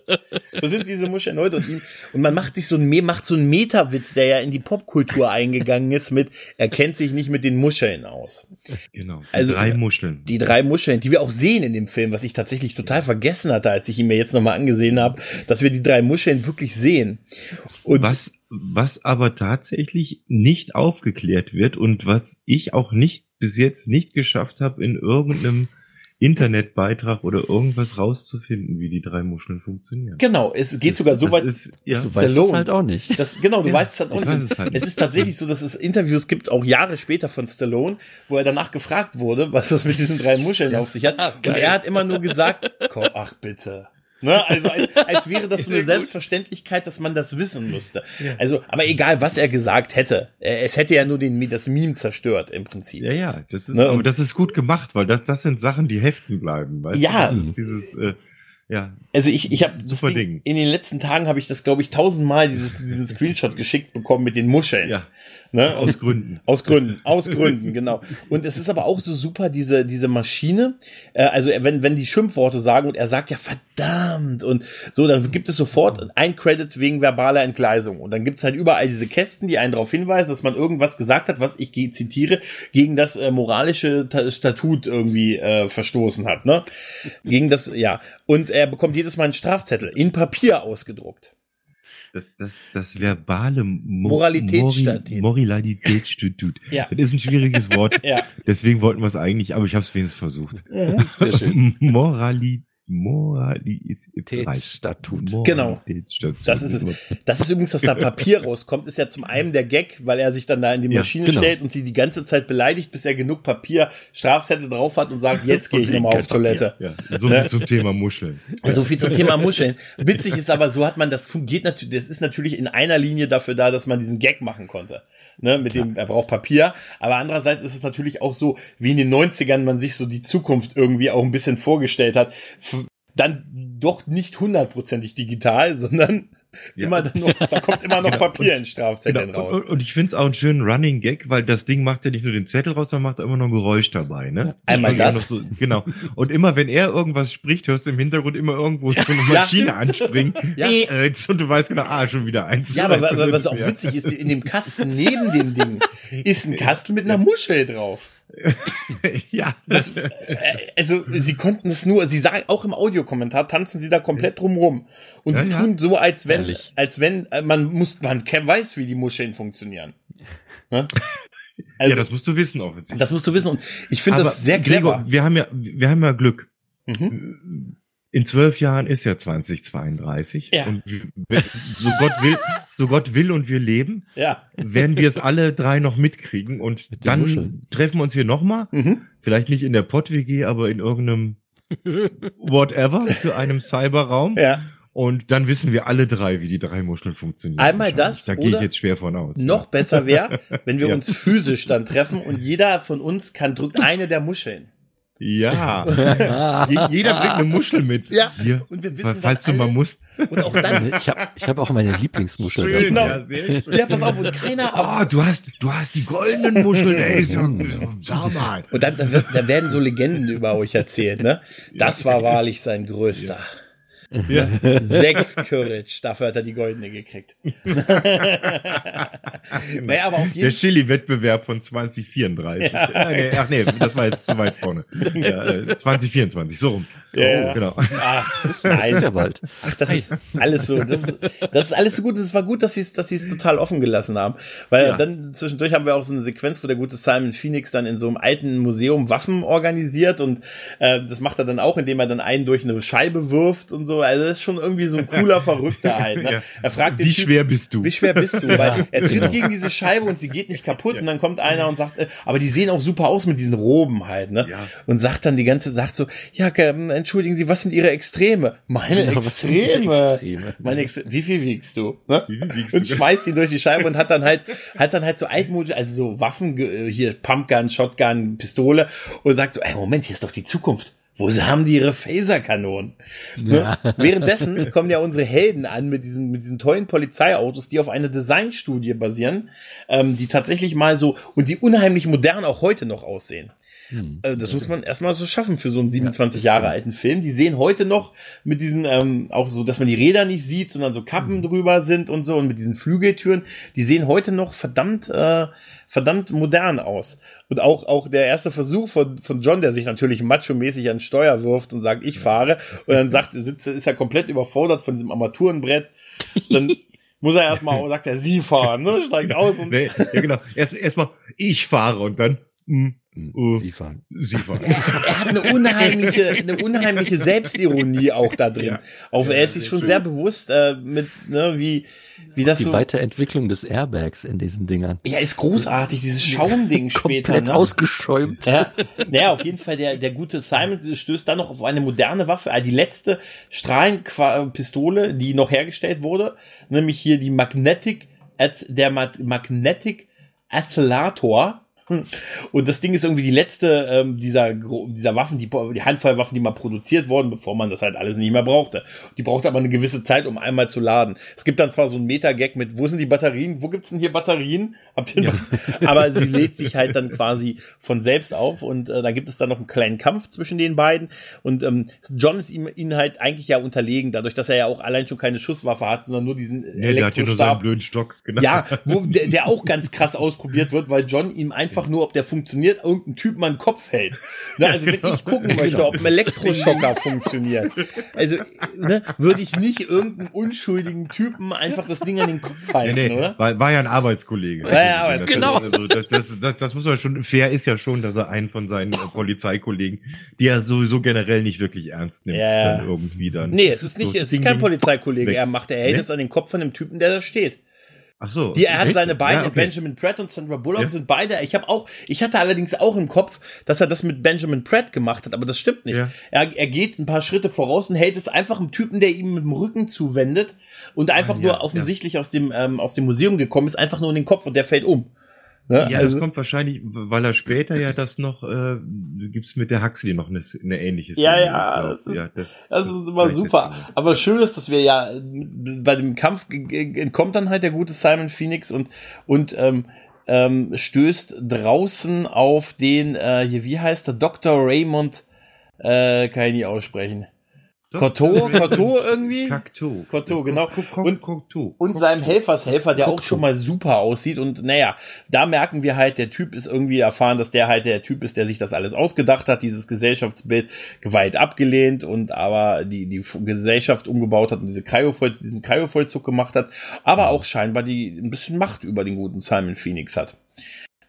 Wo sind diese Muscheln heute? Und, ihm, und man macht sich so ein, macht so einen Meta-Witz, der ja in die Popkultur eingegangen ist mit, er kennt sich nicht mit den Muscheln aus. Genau. Die Also, drei Muscheln. Die drei Muscheln, die wir auch sehen in dem Film, was ich tatsächlich total vergessen hatte, als ich ihn mir jetzt nochmal angesehen habe, dass wir die drei Muscheln wirklich sehen. Und was, was aber tatsächlich nicht aufgeklärt wird und was ich auch nicht bis jetzt nicht geschafft habe, in irgendeinem Internetbeitrag oder irgendwas rauszufinden, wie die drei Muscheln funktionieren. genau, es geht sogar so Das weit. ist, ja, Du weißt Stallone. halt auch nicht. Das, genau, du Ja, weißt es halt auch ich nicht. es halt Es ist tatsächlich so, dass es Interviews gibt, auch Jahre später von Stallone, wo er danach gefragt wurde, was das mit diesen drei Muscheln auf sich hat. Und geil. er hat immer nur gesagt, komm, ach bitte. Ne? Also als, als wäre das so eine. Selbstverständlichkeit, dass man das wissen müsste. Also, aber egal, was er gesagt hätte, äh, es hätte ja nur den, das Meme zerstört im Prinzip. ja, ja, das ist, Ne, aber das ist gut gemacht, weil das, das sind Sachen, die heften bleiben, weißt Ja. du? Dieses, äh, ja, Also ich, ich habe Super Ding. In den letzten Tagen habe ich das, glaube ich, tausendmal dieses, diesen Screenshot geschickt bekommen mit den Muscheln. ja, ne? aus Gründen. Aus Gründen, aus Gründen, genau. Und es ist aber auch so super, diese, diese Maschine. Äh, also, wenn, wenn die Schimpfworte sagen und er sagt ja verdammt und so, dann gibt es sofort ein Credit wegen verbaler Entgleisung. Und dann gibt's halt überall diese Kästen, die einen darauf hinweisen, dass man irgendwas gesagt hat, was ich zitiere, gegen das äh, moralische Ta- Statut irgendwie äh, verstoßen hat. Ne? Gegen das, ja. Und er bekommt jedes Mal einen Strafzettel in Papier ausgedruckt. Das, das, das verbale Mo Moralitätsstatut. Moralitätsstatut. Ja. Das ist ein schwieriges Wort. Ja. Deswegen wollten wir es eigentlich, aber ich habe es wenigstens versucht. Sehr schön. Morali, Moralitätsstatut. Statut. Genau. Moralitätsstatut. Das ist es. Das ist übrigens, dass da Papier rauskommt, ist ja zum einen der Gag, weil er sich dann da in die Ja, Maschine genau. stellt und sie die ganze Zeit beleidigt, bis er genug Papier, Strafzettel drauf hat und sagt, jetzt gehe ich nochmal auf Toilette. Ja, so viel zum Thema Muscheln. So viel zum Thema Muscheln. Witzig ist aber, so hat man das geht natürlich, das ist natürlich in einer Linie dafür da, dass man diesen Gag machen konnte. Ne, mit dem, er braucht Papier. Aber andererseits ist es natürlich auch so, wie in den 90ern man sich so die Zukunft irgendwie auch ein bisschen vorgestellt hat. F- Dann doch nicht hundertprozentig digital, sondern Ja. immer dann noch, da kommt immer noch Papier in Strafzetteln Genau. raus. Und, und ich finde es auch einen schönen Running Gag, weil das Ding macht ja nicht nur den Zettel raus, sondern macht auch immer noch ein Geräusch dabei, ne? Einmal Und ja das. So, genau. Und immer wenn er irgendwas spricht, hörst du im Hintergrund immer irgendwo so eine Ja, Maschine stimmt. anspringen. Ja. Äh, Und du weißt genau, ah, schon wieder eins. Ja, aber, aber was auch ja. witzig ist, in dem Kasten neben dem Ding ist ein Kasten mit einer Muschel drauf. ja. Das, äh, also sie konnten es nur, sie sagen auch im Audiokommentar tanzen sie da komplett drumrum und Ja, sie ja. tun so, als wenn, Ehrlich. als wenn äh, man muss, man weiß, wie die Muscheln funktionieren. Ne? ja, Also, das musst du wissen, offensichtlich. das musst du wissen und ich finde das sehr Gregor, clever. wir haben ja, wir haben ja Glück. Mhm. In zwölf Jahren ist ja 2032. Ja. Und wir- so Gott will, so Gott will und wir leben, Ja. werden wir es alle drei noch mitkriegen und Mit dann Muscheln. treffen wir uns hier nochmal. Mhm. Vielleicht nicht in der Pott-WG, aber in irgendeinem whatever für einem Cyberraum. Ja. Und dann wissen wir alle drei, wie die drei Muscheln funktionieren. Einmal das Da gehe ich jetzt schwer von aus. Noch besser wäre, wenn wir Ja. uns physisch dann treffen und jeder von uns kann drückt eine der Muscheln. Ja. Je, jeder bringt eine Muschel mit. Ja. Hier. Und wir wissen Falls du mal musst. Und auch dann, Ich habe ich hab auch meine Lieblingsmuschel. Schön, Genau. ja, sehr schön. ja, pass auf, und keiner, Ah, du hast, du hast die goldenen Muscheln, ey, sag mal. Und dann, dann werden so Legenden über euch erzählt, ne? Das war wahrlich sein größter. Ja. Sechs Courage, dafür hat er die goldene gekriegt. naja, aber auf Der jeden Fall. Chili-Wettbewerb von 2034. Ja. Ja, nee, ach nee, das war jetzt zu weit vorne. Ja, äh, 2024, so rum. Ja. Oh, genau. Ach, das ist, Das ist ja bald. ach, das ist alles so. Das ist, das ist alles so gut. Es war gut, dass sie es, dass sie es total offen gelassen haben. Weil Ja. dann zwischendurch haben wir auch so eine Sequenz, wo der gute Simon Phoenix dann in so einem alten Museum Waffen organisiert. Und äh, das macht er dann auch, indem er dann einen durch eine Scheibe wirft und so. Also das ist schon irgendwie so ein cooler Verrückter halt. Ne? Ja. Er fragt den Wie Typ, schwer bist du? Wie schwer bist du? Weil er tritt genau. gegen diese Scheibe und sie geht nicht kaputt und dann kommt einer und sagt, äh, aber die sehen auch super aus mit diesen Roben halt, ne? Ja. Und sagt dann die ganze, sagt so, ja, ähm, entschuldigen Sie, was sind Ihre Extreme? Meine die Extreme. Extreme? Meine Extreme. Wie viel wiegst du? Ne? Wie viel wiegst Und du? schmeißt ihn durch die Scheibe und hat dann halt, hat dann halt so altmodisch, also so Waffen, ge- hier Pumpgun, Shotgun, Pistole und sagt so, ey, Moment, hier ist doch die Zukunft. Wo haben die ihre Phaserkanonen? Ne? Ja. Ne? Währenddessen kommen ja unsere Helden an mit diesen, mit diesen tollen Polizeiautos, die auf einer Designstudie basieren, ähm, die tatsächlich mal so und die unheimlich modern auch heute noch aussehen. Hm. Äh, das muss man erstmal so schaffen für so einen 27 ja, Jahre alten Film. Die sehen heute noch mit diesen, ähm, auch so, dass man die Räder nicht sieht, sondern so Kappen hm. drüber sind und so und mit diesen Flügeltüren, die sehen heute noch verdammt, äh, verdammt modern aus. Und auch, auch der erste Versuch von, von John, der sich natürlich macho-mäßig an Steuer wirft und sagt, ich fahre, und dann sagt, sitzt, ist er komplett überfordert von diesem Armaturenbrett. Dann muss er erstmal, sagt er, sie fahren, ne? Steigt aus und. Nee, ja, genau. Erst, erstmal, ich fahre und dann, mh, Uh, Sie fahren. Sie fahren. Er, er, hat eine unheimliche, eine unheimliche Selbstironie auch da drin. Ja. Auf, er ist sich schon sehr bewusst äh, mit, ne, wie, wie das die so. Die Weiterentwicklung des Airbags in diesen Dingern. Ja, ist großartig, dieses Schaumding später. Komplett ne? ausgeschäumt. Ja, naja, auf jeden Fall, der, der gute Simon stößt dann noch auf eine moderne Waffe, äh, die letzte Strahlenpistole, die noch hergestellt wurde, nämlich hier die Magnetic, der Magnetic Accelerator und das Ding ist irgendwie die letzte ähm, dieser, dieser Waffen, die, die Handfeuerwaffen, die mal produziert wurden, bevor man das halt alles nicht mehr brauchte. Die braucht aber eine gewisse Zeit, um einmal zu laden. Es gibt dann zwar so ein Meta-Gag mit, wo sind die Batterien? Wo gibt's denn hier Batterien? Habt ihr ja. aber sie lädt sich halt dann quasi von selbst auf und äh, da gibt es dann noch einen kleinen Kampf zwischen den beiden und ähm, John ist ihm ihnen halt eigentlich ja unterlegen, dadurch, dass er ja auch allein schon keine Schusswaffe hat, sondern nur diesen nee, der hat ja nur seinen blöden Stock, genau. Ja, wo, der, der auch ganz krass ausprobiert wird, weil John ihm einfach einfach nur, ob der funktioniert, irgendein Typ mal einen Kopf hält. Ne, also wenn ich gucken möchte, ob ein Elektroschocker funktioniert, also ne, würde ich nicht irgendeinen unschuldigen Typen einfach das Ding an den Kopf halten, nee, nee, oder? War, war ja ein Arbeitskollege. War ja, also, Arbeitskollege. Genau. Also, das, das, das, das muss man schon, fair ist ja schon, dass er einen von seinen äh, Polizeikollegen, die er sowieso generell nicht wirklich ernst nimmt, ja. dann irgendwie dann. Nee, es ist nicht, so es ist kein Polizeikollege, er macht, er hält nee? es an den Kopf von dem Typen, der da steht. Ach so. Die, er hat seine beiden, ja, okay. Benjamin Pratt und Sandra Bullock ja. sind beide. Ich habe auch, ich hatte allerdings auch im Kopf, dass er das mit Benjamin Pratt gemacht hat, aber das stimmt nicht. Ja. Er, er geht ein paar Schritte voraus und hält es einfach einem Typen, der ihm mit dem Rücken zuwendet und einfach ah, nur offensichtlich aus dem ähm, aus dem Museum gekommen ist, einfach nur in den Kopf und der fällt um. Ne? Ja, also, das kommt wahrscheinlich, weil er später ja das noch, äh, gibt's mit der Huxley noch eine, eine ähnliche Szene. Ja, ja, das ist, ja, das, das ist immer super. Aber schön ist, dass wir ja bei dem Kampf entkommt dann halt der gute Simon Phoenix und, und ähm, ähm, stößt draußen auf den, äh, hier, wie heißt der, Dr. Raymond, äh, kann ich nicht aussprechen. Koto, Koto irgendwie? Kakto. Koto, genau. Und, und seinem Helfershelfer, der auch schon mal super aussieht. Und naja, da merken wir halt, der Typ ist irgendwie erfahren, dass der halt der Typ ist, der sich das alles ausgedacht hat, dieses Gesellschaftsbild geweiht abgelehnt und aber die, die Gesellschaft umgebaut hat und diese Kryovoll, diesen Kryovollzug gemacht hat, aber auch scheinbar die ein bisschen Macht über den guten Simon Phoenix hat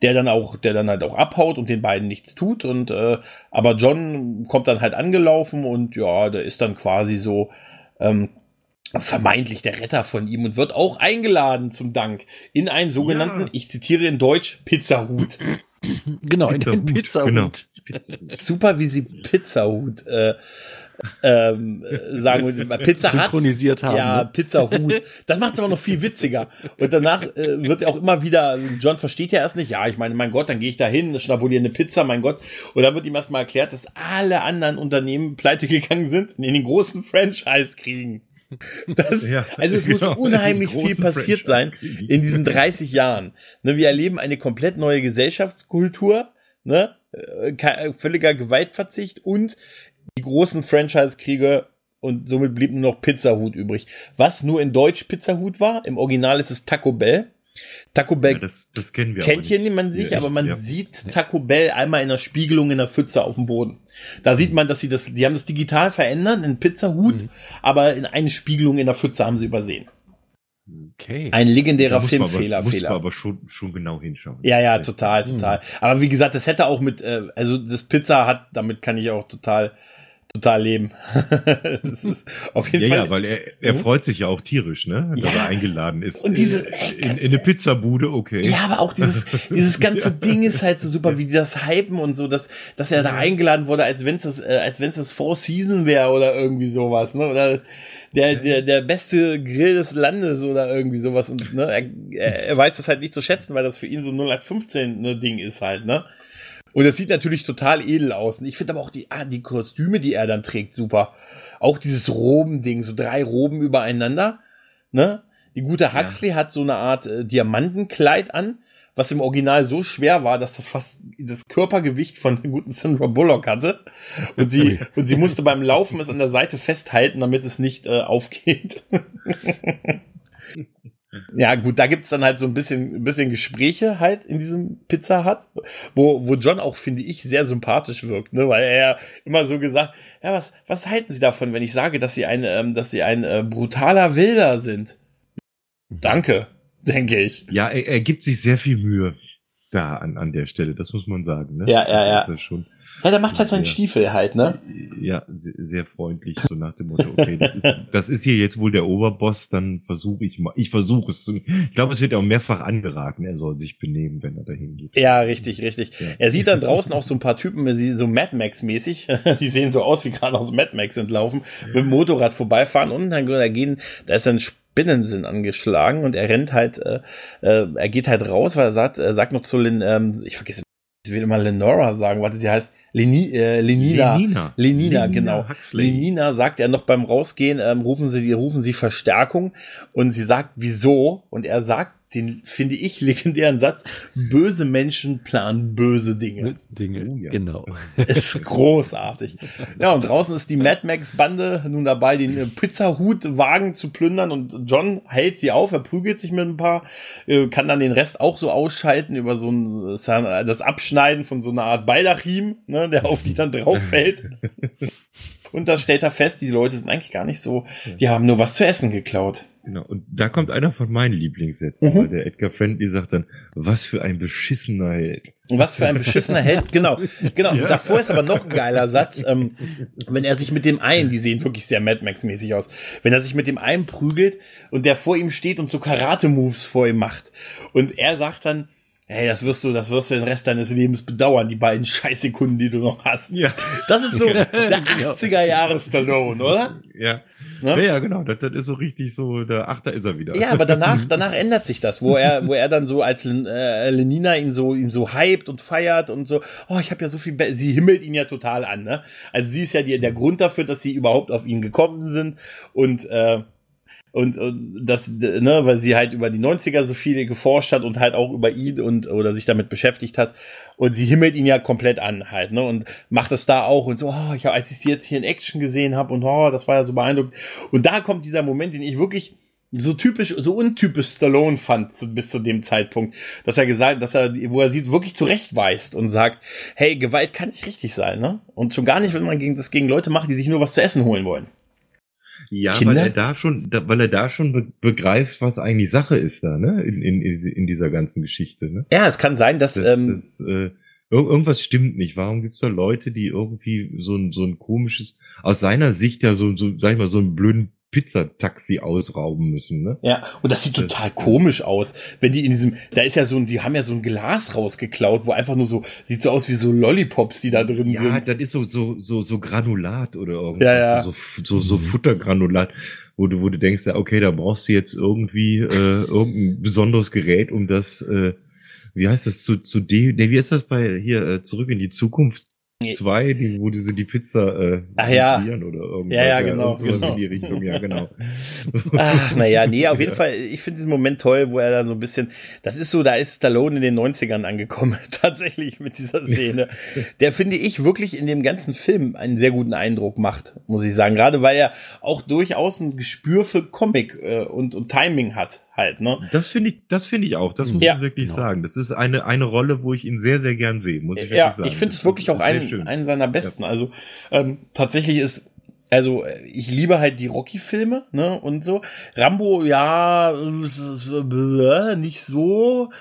der dann auch, der dann halt auch abhaut und den beiden nichts tut. Und äh, aber John kommt dann halt angelaufen und ja, der ist dann quasi so ähm, vermeintlich der Retter von ihm und wird auch eingeladen zum Dank in einen sogenannten, ja. ich zitiere in Deutsch, Pizzahut. Genau, in den Pizzahut. Genau. Super, wie sie Pizzahut äh, ähm, sagen wir Pizza synchronisiert hat, haben. Ja, ne? Pizza Hut. Das macht es aber noch viel witziger. Und danach äh, wird auch immer wieder, John versteht ja erst nicht, ja, ich meine, mein Gott, dann gehe ich da hin, schnabuliere eine Pizza, mein Gott. Und dann wird ihm erstmal erklärt, dass alle anderen Unternehmen pleite gegangen sind und in den großen Franchise kriegen. Das, ja, also es genau, muss unheimlich viel passiert sein in diesen 30 Jahren. Ne, wir erleben eine komplett neue Gesellschaftskultur, ne? Äh, völliger Gewaltverzicht und die großen Franchise-Kriege und somit blieb nur noch Pizzahut übrig. Was nur in Deutsch Pizzahut war, im Original ist es Taco Bell. Taco Bell ja, das, das kennen wir kennt hier niemand sich, ja, aber man ja. sieht Taco Bell einmal in der Spiegelung in der Pfütze auf dem Boden. Da sieht man, dass sie das, die haben das digital verändert in Pizzahut, mhm. aber in eine Spiegelung in der Pfütze haben sie übersehen. Okay. Ein legendärer Filmfehler. Muss man aber schon, schon genau hinschauen. Ja, ja, total, total. Mhm. Aber wie gesagt, das hätte auch mit, äh, also das Pizza hat, damit kann ich auch total total leben. das ist auf jeden ja, Fall. Ja, weil er, er mhm. freut sich ja auch tierisch, ne? Dass ja. er eingeladen ist. Und dieses, in, in eine Pizzabude, okay. Ja, aber auch dieses, dieses ganze. Ding ist halt so super, wie die das hypen und so, dass, dass er da eingeladen wurde, als wenn es das, äh, als wenn es das Four Season wäre oder irgendwie sowas, ne? Oder der, der, der beste Grill des Landes oder irgendwie sowas. Und ne, er, er weiß das halt nicht zu schätzen, weil das für ihn so 0815 ne Ding ist halt, ne? Und das sieht natürlich total edel aus. Und ich finde aber auch die, ah, die Kostüme, die er dann trägt, super. Auch dieses Robending, so drei Roben übereinander. Ne? Die gute Huxley ja. hat so eine Art äh, Diamantenkleid an, was im Original so schwer war, dass das fast das Körpergewicht von der guten Sandra Bullock hatte. Und sie, und sie musste beim Laufen es an der Seite festhalten, damit es nicht äh, aufgeht. Ja, gut, da gibt's dann halt so ein bisschen, ein bisschen Gespräche halt in diesem Pizza Hut, wo, wo John auch, finde ich, sehr sympathisch wirkt, ne, weil er ja immer so gesagt, ja, was, was halten Sie davon, wenn ich sage, dass Sie ein, ähm, dass Sie ein äh, brutaler Wilder sind? Danke, denke ich. Ja, er, er gibt sich sehr viel Mühe da an, an der Stelle, das muss man sagen, ne? Ja, ja, ja. schon ja, der macht halt seinen Stiefel halt, ne? Ja, sehr, freundlich, so nach dem Motto, okay, das ist, das ist hier jetzt wohl der Oberboss, dann versuche ich mal, ich versuche es zu, ich glaube, es wird auch mehrfach angeraten, er soll sich benehmen, wenn er dahin geht. Ja, richtig, richtig. Ja. Er sieht dann draußen auch so ein paar Typen, so Mad Max mäßig, die sehen so aus wie gerade aus Mad Max entlaufen, mit dem Motorrad vorbeifahren und dann da gehen, da ist dann Spinnensinn angeschlagen und er rennt halt, äh, äh, er geht halt raus, weil er sagt, er sagt noch zu Lin, ähm, ich vergesse ich will immer Lenora sagen, warte, sie heißt Leni, äh, Lenina. Lenina. Lenina, genau. Huxley. Lenina sagt er noch beim Rausgehen, ähm, rufen sie, rufen sie Verstärkung und sie sagt, wieso? Und er sagt den finde ich legendären Satz, böse Menschen planen böse Dinge. Dinge, oh, ja. genau. Ist großartig. Ja, und draußen ist die Mad Max Bande nun dabei, den äh, Pizzahutwagen zu plündern und John hält sie auf, er prügelt sich mit ein paar, äh, kann dann den Rest auch so ausschalten über so ein, das Abschneiden von so einer Art Baldachim, ne, der auf die dann drauf fällt. Und da stellt er fest, die Leute sind eigentlich gar nicht so, die haben nur was zu essen geklaut. Genau, und da kommt einer von meinen Lieblingssätzen, mhm. weil der Edgar Friendly sagt dann, was für ein beschissener Held. Was für ein beschissener Held, genau. Genau, ja. davor ist aber noch ein geiler Satz, ähm, wenn er sich mit dem einen, die sehen wirklich sehr Mad Max-mäßig aus, wenn er sich mit dem einen prügelt und der vor ihm steht und so Karate-Moves vor ihm macht. Und er sagt dann, Hey, das wirst du, das wirst du den Rest deines Lebens bedauern, die beiden Scheißsekunden, die du noch hast. Ja. Das ist so der 80er Jahre Stallone, oder? Ja. Ne? Ja, genau. Das, das ist so richtig so, der Achter ist er wieder. Ja, aber danach, danach ändert sich das, wo er, wo er dann so als äh, Lenina ihn so, ihn so hypt und feiert und so, oh, ich habe ja so viel, Be sie himmelt ihn ja total an, ne? Also sie ist ja die, der Grund dafür, dass sie überhaupt auf ihn gekommen sind und, äh, und, und das, ne, weil sie halt über die 90er so viel geforscht hat und halt auch über ihn und oder sich damit beschäftigt hat. Und sie himmelt ihn ja komplett an halt, ne? Und macht es da auch und so, oh, ich, als ich sie jetzt hier in Action gesehen habe und oh, das war ja so beeindruckend. Und da kommt dieser Moment, den ich wirklich so typisch, so untypisch Stallone fand zu, bis zu dem Zeitpunkt, dass er gesagt, dass er, wo er sie wirklich zurechtweist und sagt, hey, Gewalt kann nicht richtig sein, ne? Und schon gar nicht, wenn man gegen, das gegen Leute macht, die sich nur was zu essen holen wollen. Ja, Kinder? weil er da schon, weil er da schon begreift, was eigentlich Sache ist da, ne? In, in, in dieser ganzen Geschichte, ne? Ja, es kann sein, dass, das, ähm, das, äh, irgendwas stimmt nicht. Warum gibt's da Leute, die irgendwie so ein, so ein komisches, aus seiner Sicht ja so, so, sag ich mal, so einen blöden Pizzataxi ausrauben müssen, ne? Ja, und das sieht das total komisch aus, wenn die in diesem, da ist ja so ein, die haben ja so ein Glas rausgeklaut, wo einfach nur so, sieht so aus wie so Lollipops, die da drin ja, sind. Ja, das ist so, so, so, so Granulat oder irgendwas, ja, ja. So, so, so Futtergranulat, wo du, wo du denkst, ja, okay, da brauchst du jetzt irgendwie, äh, irgendein besonderes Gerät, um das, äh, wie heißt das, zu, zu de, ne, wie ist das bei, hier, äh, zurück in die Zukunft, zwei, die, wo diese die Pizza äh, Ach, ja. oder irgendwas. Ja, ja, genau. genau. In die Richtung, ja, genau. Ach, naja, nee, auf jeden Fall, ich finde diesen Moment toll, wo er dann so ein bisschen, das ist so, da ist Stallone in den 90ern angekommen, tatsächlich mit dieser Szene. Der finde ich wirklich in dem ganzen Film einen sehr guten Eindruck macht, muss ich sagen. Gerade weil er auch durchaus ein Gespür für Comic äh, und, und Timing hat halt, ne? Das finde ich, das finde ich auch. Das muss ja, ich wirklich genau. sagen. Das ist eine, eine Rolle, wo ich ihn sehr, sehr gern sehe, muss ich ja, sagen. Ich finde es wirklich auch einen, einen seiner besten. Ja. Also, ähm, tatsächlich ist, also ich liebe halt die Rocky-Filme, ne, und so. Rambo, ja, nicht so.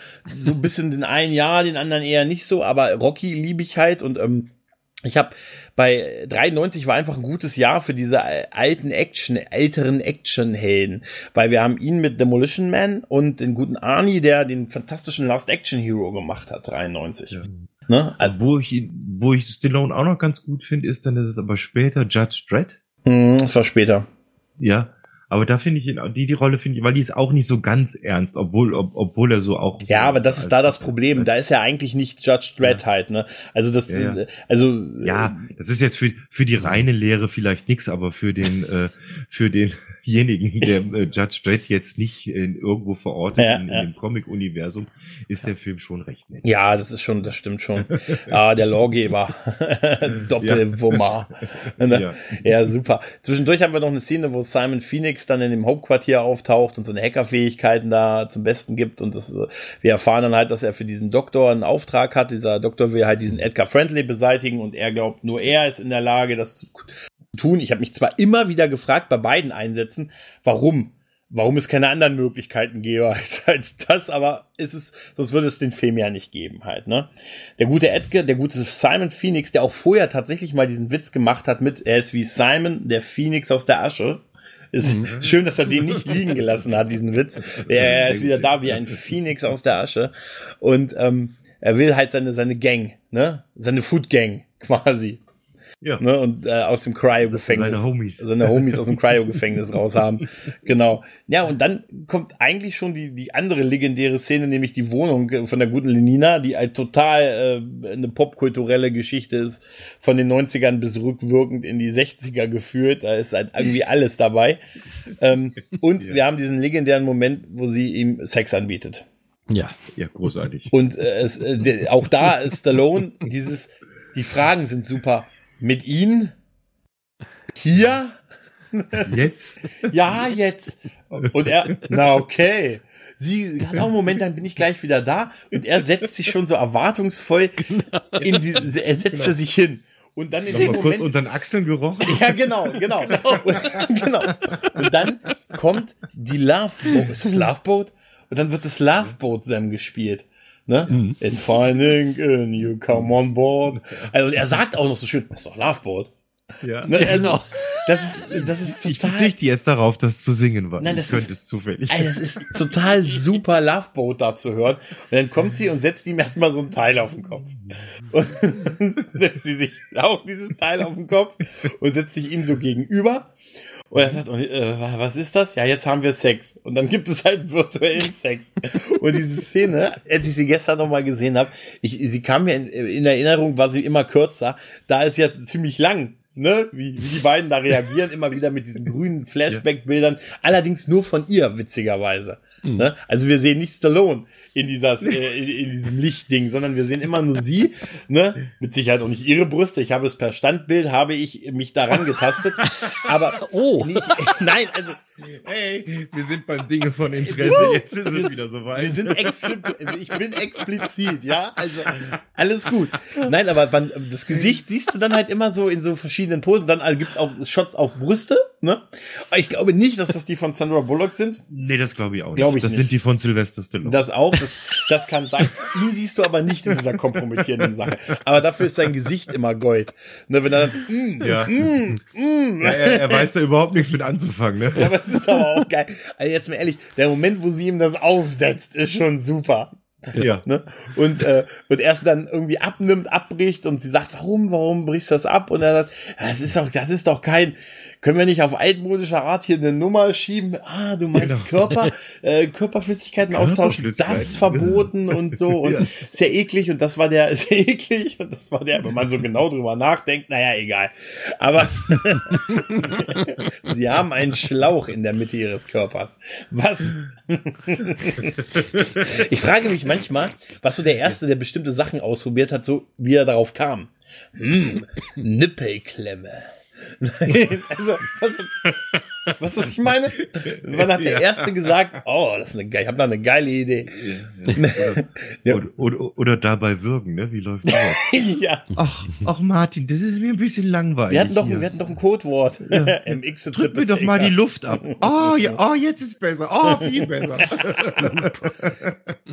So ein bisschen den einen ja, den anderen eher nicht so, aber Rocky liebe ich halt und ähm, ich habe bei 93 war einfach ein gutes Jahr für diese alten Action, älteren Actionhelden, weil wir haben ihn mit Demolition Man und den guten Arnie, der den fantastischen Last Action Hero gemacht hat, 93. Ja. Ne? Also, wo ich, wo ich Stallone auch noch ganz gut finde, ist dann, dass es aber später Judge Dredd. Mm, das war später. Ja, Aber da finde ich ihn, die, die Rolle finde ich, weil die ist auch nicht so ganz ernst, obwohl, ob, obwohl er so auch. Ja, so aber das ist da das Problem. Da ist er eigentlich nicht Judge Dredd ja. halt, ne? Also das, ja, ja. also. Ja, das ist jetzt für, für die reine Lehre vielleicht nix, aber für den, äh, für denjenigen, der äh, Judge Dredd jetzt nicht in, irgendwo verortet ja, in, in dem Comic-Universum, ist der Film schon recht nett. Ja, das ist schon, das stimmt schon. ah, der Lawgeber. Doppelwummer. Ne? ja. ja, super. Zwischendurch haben wir noch eine Szene, wo Simon Phoenix dann in dem Hauptquartier auftaucht und seine Hackerfähigkeiten da zum Besten gibt. Und das, wir erfahren dann halt, dass er für diesen Doktor einen Auftrag hat. Dieser Doktor will halt diesen Edgar Friendly beseitigen und er glaubt, nur er ist in der Lage, das zu tun. Ich habe mich zwar immer wieder gefragt bei beiden Einsätzen, warum? warum es keine anderen Möglichkeiten gäbe als, als das, aber ist es, sonst würde es den Film ja nicht geben halt, ne? Der gute Edgar, der gute Simon Phoenix, der auch vorher tatsächlich mal diesen Witz gemacht hat mit, er ist wie Simon, der Phoenix aus der Asche. Ist mhm. schön, dass er den nicht liegen gelassen hat, diesen Witz. Er ist wieder da wie ein Phoenix aus der Asche. Und ähm, er will halt seine, seine Gang, ne? Seine Food Gang quasi. Ja. Ne, und äh, aus dem Cryo-Gefängnis. Seine Homies. Seine Homies aus dem Cryo-Gefängnis raushaben. Genau. Ja, und dann kommt eigentlich schon die, die andere legendäre Szene, nämlich die Wohnung von der guten Lenina, die halt total äh, eine popkulturelle Geschichte ist, von den 90ern bis rückwirkend in die 60er geführt. Da ist halt irgendwie alles dabei. Ähm, und ja. wir haben diesen legendären Moment, wo sie ihm Sex anbietet. Ja, ja, großartig. Und äh, es, äh, auch da ist Stallone, dieses, die Fragen sind super mit ihnen hier? Jetzt? Ja jetzt. Und er na okay. Sie hat auch einen Moment dann bin ich gleich wieder da. Und er setzt sich schon so erwartungsvoll genau. in die er setzt genau. sich hin. Und dann in Noch dem Moment kurz unter den Achseln gerochen. Ja genau genau. Und, genau. Und dann kommt die Love Boat. Ist das Love Boat? Und dann wird das Love Boat Sam gespielt Ne? Mhm. In finding in you come on board. Also er sagt auch noch so schön, das ist doch Loveboat. Ja. Ne? Also, genau. Das ist, das ist total. Ich verzichte jetzt darauf, das zu singen, weil Nein, das ich könnte es zufällig. Ey, das ist total super Loveboat da zu hören. Und dann kommt sie und setzt ihm erstmal so ein Teil auf den Kopf. Und setzt sie sich auch dieses Teil auf den Kopf und setzt sich ihm so gegenüber. Und er sagt, äh, was ist das? Ja, jetzt haben wir Sex. Und dann gibt es halt virtuellen Sex. Und diese Szene, als ich sie gestern noch mal gesehen habe, ich, sie kam mir in, in Erinnerung, war sie immer kürzer. Da ist ja ziemlich lang ne, wie, wie die beiden da reagieren, immer wieder mit diesen grünen Flashback-Bildern, allerdings nur von ihr, witzigerweise. Mhm. Ne? Also wir sehen nicht Stallone in dieser äh, in, in, diesem Lichtding, sondern wir sehen immer nur sie, ne? Mit Sicherheit auch nicht ihre Brüste. Ich habe es per Standbild habe ich mich daran getastet, aber oh, nicht, nein, also hey, wir sind beim Dinge von Interesse. Jetzt ist es wieder soweit. Wir sind ich bin explizit, ja, also alles gut. Nein, aber man, das Gesicht siehst du dann halt immer so in so verschiedenen Posen. Dann also gibt's auch Shots auf Brüste, ne? Ich glaube nicht, dass das die von Sandra Bullock sind. Nee, das glaube ich auch nicht. Glaub ich das nicht. sind die von Sylvester Stallone. Das auch, das, das kann sein. Ihn siehst du aber nicht in dieser kompromittierenden Sache. Aber dafür ist sein Gesicht immer Gold. Ne, wenn er dann, mm, ja. Mm, mm. ja er, er, weiß da überhaupt nichts mit anzufangen. Ne? Ja, aber es ist aber auch geil. Also jetzt mal ehrlich, der Moment, wo sie ihm das aufsetzt, ist schon super. Ja. Ne? Und, äh, und erst dann irgendwie abnimmt, abbricht und sie sagt, warum, warum brichst du das ab? Und er sagt, das ist doch, das ist doch kein, können wir nicht auf altmodische Art hier eine Nummer schieben? Ah, du meinst genau. Körper, äh, Körperflüssigkeiten austauschen, das ist verboten und so und ja. sehr eklig und das war der, sehr eklig und das war der, wenn man so genau drüber nachdenkt, naja, egal. Aber sie, sie haben einen Schlauch in der Mitte ihres Körpers. Was? ich frage mich manchmal, was so der Erste, der bestimmte Sachen ausprobiert hat, so wie er darauf kam. Hm, Nippelklemme. Nein, also, was, was, was ich meine? Wann hat der ja. Erste gesagt, oh, das ist eine geile, ich habe da eine geile Idee. Ja, ja. Oder, oder, oder, dabei würgen, ne? Wie läuft das? ja. Ach, ach, Martin, das ist mir ein bisschen langweilig. Wir hatten doch, wir hatten doch ein Codewort. Ja. MX Drück mir doch mal die Luft ab. Oh, ja, oh, jetzt ist besser. Oh, viel besser.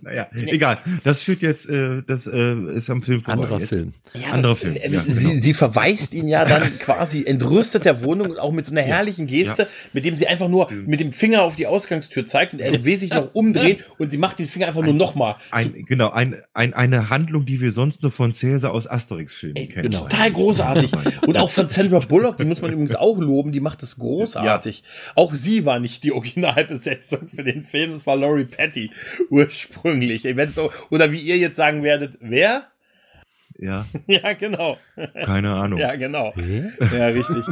naja, egal. Das führt jetzt, äh, das äh, ist am Film vorbei. Anderer jetzt. Film. Ja, Anderer Film. Äh, ja, genau. sie, sie verweist ihn ja dann quasi entrüstet der Wohnung und auch mit so einer herrlichen Geste mit dem sie einfach nur mit dem Finger auf die Ausgangstür zeigt und er will sich noch umdrehen und sie macht den Finger einfach nur nochmal. Ein, genau, ein, ein, eine Handlung, die wir sonst nur von Cäsar aus Asterix-Filmen kennen. Genau. Total großartig. Und auch von Sandra Bullock, die muss man übrigens auch loben, die macht das großartig. Ja. Auch sie war nicht die Originalbesetzung für den Film, das war Laurie Patty ursprünglich. Oder wie ihr jetzt sagen werdet, wer? Ja. Ja, genau. Keine Ahnung. Ja, genau. Ja, richtig.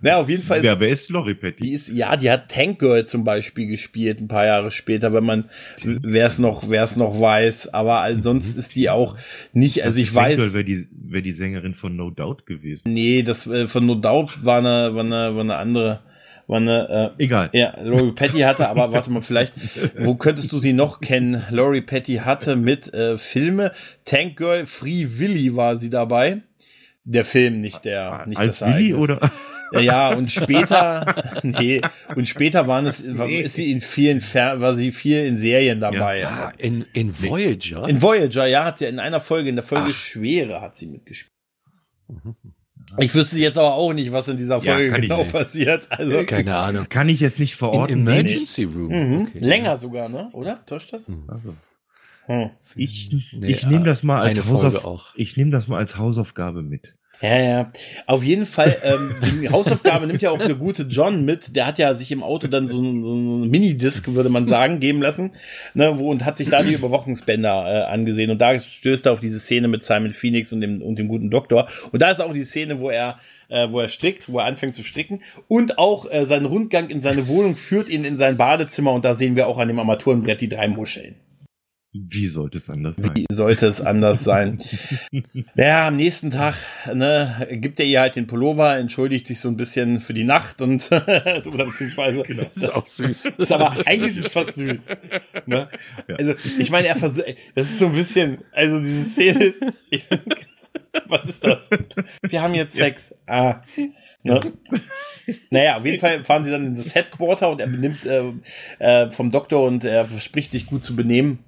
Na, auf jeden Fall ist. Ja, wer ist Lori Petty? Die ist, ja, die hat Tank Girl zum Beispiel gespielt, ein paar Jahre später, wenn man, wer es noch, wer es noch weiß. Aber ansonsten ist die auch nicht, also ich Tank weiß. Girl wäre die, wäre die Sängerin von No Doubt gewesen. Nee, das, äh, von No Doubt war eine, war eine, war eine andere. War eine, äh, Egal. Ja, Laurie Petty hatte, aber warte mal, vielleicht, wo könntest du sie noch kennen? Laurie Petty hatte mit äh, Filme, Tank Girl, Free Willy war sie dabei. Der Film, nicht der, nicht Als das Willy oder? Ja, ja, und später, nee, und später waren es, nee. ist sie in vielen, Fer war sie viel in Serien dabei. Ja, ja. In, in Voyager? In Voyager, ja, hat sie in einer Folge, in der Folge Ach. Schwere hat sie mitgespielt. Mhm. Ich wüsste jetzt aber auch nicht, was in dieser Folge ja, genau passiert. Also keine Ahnung. Kann ich jetzt nicht verorten. In Emergency Room. Mhm. Okay. Länger sogar, ne? Oder? Täuscht das? Mhm. Also. Hm. Ich, nee, ich nehme das mal als Hausauf ich nehme das mal als Hausaufgabe mit. Ja, ja. Auf jeden Fall, ähm, die Hausaufgabe nimmt ja auch der gute John mit. Der hat ja sich im Auto dann so ein, so ein Minidisc, würde man sagen, geben lassen. Ne, wo, und hat sich da die Überwachungsbänder äh, angesehen. Und da stößt er auf diese Szene mit Simon Phoenix und dem, und dem guten Doktor. Und da ist auch die Szene, wo er äh, wo er strickt, wo er anfängt zu stricken. Und auch äh, sein Rundgang in seine Wohnung führt ihn in sein Badezimmer. Und da sehen wir auch an dem Armaturenbrett die drei Muscheln. Wie sollte es anders sein? Wie sollte es anders sein? ja, am nächsten Tag ne, gibt er ihr halt den Pullover, entschuldigt sich so ein bisschen für die Nacht und oder beziehungsweise genau, das ist auch süß. ist aber eigentlich ist es fast süß. Ne? Ja. Also ich meine, er versucht, das ist so ein bisschen, also diese Szene ist, ich, was ist das? Wir haben jetzt Sex. Ah. Ne? Naja, auf jeden Fall fahren sie dann in das Headquarter und er benimmt äh, äh, vom Doktor und er verspricht sich gut zu benehmen.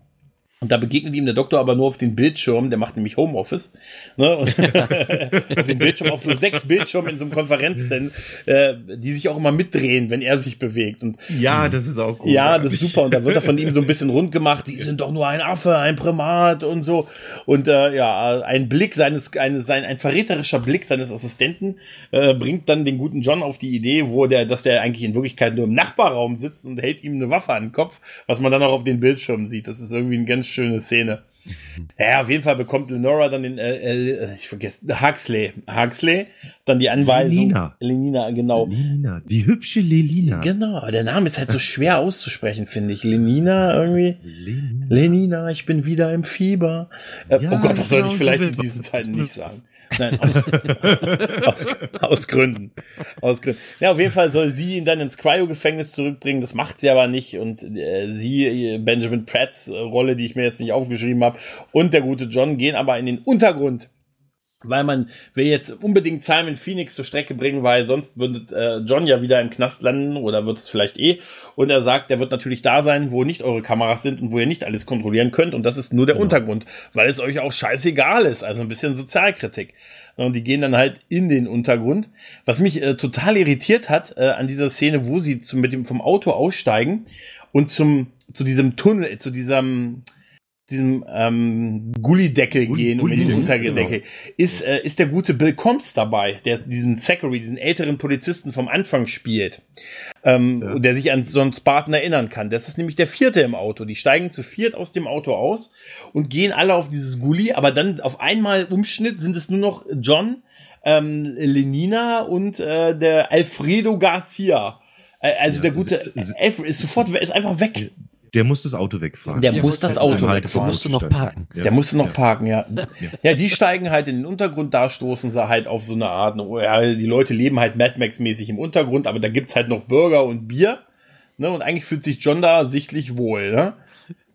Und da begegnet ihm der Doktor aber nur auf den Bildschirm, der macht nämlich Homeoffice. Ne? Auf dem Bildschirm, auf so sechs Bildschirmen in so einem Konferenzzentrum, äh, die sich auch immer mitdrehen, wenn er sich bewegt. Und, ja, das ist auch gut. Ja, das ist super. Und da wird er von ihm so ein bisschen rund gemacht, die sind doch nur ein Affe, ein Primat und so. Und äh, ja, ein Blick seines, eines, sein, ein verräterischer Blick seines Assistenten äh, bringt dann den guten John auf die Idee, wo der, dass der eigentlich in Wirklichkeit nur im Nachbarraum sitzt und hält ihm eine Waffe an den Kopf, was man dann auch auf den Bildschirmen sieht. Das ist irgendwie ein ganz schöne Szene. Ja, auf jeden Fall bekommt Lenora dann den, äh, äh, ich vergesse, Huxley. Huxley, dann die Anweisung. Lenina. Lenina, genau. Lenina, die hübsche Lelina. Genau, der Name ist halt so schwer auszusprechen, finde ich. Lenina irgendwie. Lenina. Lenina, ich bin wieder im Fieber. Äh, ja, oh Gott, das sollte ich vielleicht in diesen Zeiten nicht sagen. Nein, aus, aus, aus, Gründen. Aus Gründen. Ja, auf jeden Fall soll sie ihn dann ins Cryo-Gefängnis zurückbringen. Das macht sie aber nicht. Und äh, sie, Benjamin Pratts Rolle, die ich mir jetzt nicht aufgeschrieben habe, und der gute John gehen aber in den Untergrund weil man will jetzt unbedingt Simon Phoenix zur Strecke bringen, weil sonst würde äh, John ja wieder im Knast landen oder wird es vielleicht eh. Und er sagt, der wird natürlich da sein, wo nicht eure Kameras sind und wo ihr nicht alles kontrollieren könnt. Und das ist nur der genau. Untergrund, weil es euch auch scheißegal ist. Also ein bisschen Sozialkritik. Und die gehen dann halt in den Untergrund. Was mich äh, total irritiert hat äh, an dieser Szene, wo sie zum, mit dem vom Auto aussteigen und zum zu diesem Tunnel, zu diesem diesem ähm, Gullideckel Gulli, gehen Gulli, um den Untergedeckel, genau. ist, äh, ist der gute Bill Combs dabei, der diesen Zachary, diesen älteren Polizisten vom Anfang spielt, ähm, ja. der sich an so einen Spartan erinnern kann. Das ist nämlich der vierte im Auto. Die steigen zu viert aus dem Auto aus und gehen alle auf dieses Gully, aber dann auf einmal Umschnitt sind es nur noch John, ähm, Lenina und äh, der Alfredo Garcia. Äh, also ja, der gute ist, ist, ist sofort ist einfach weg. Der muss das Auto wegfahren. Der, der muss das Auto wegfahren. Der musste noch parken. Der musste noch parken, ja. ja. die steigen halt in den Untergrund, da stoßen sie halt auf so eine Art, ja, die Leute leben halt Mad Max-mäßig im Untergrund, aber da gibt's halt noch Burger und Bier. Ne, und eigentlich fühlt sich John da sichtlich wohl, ne?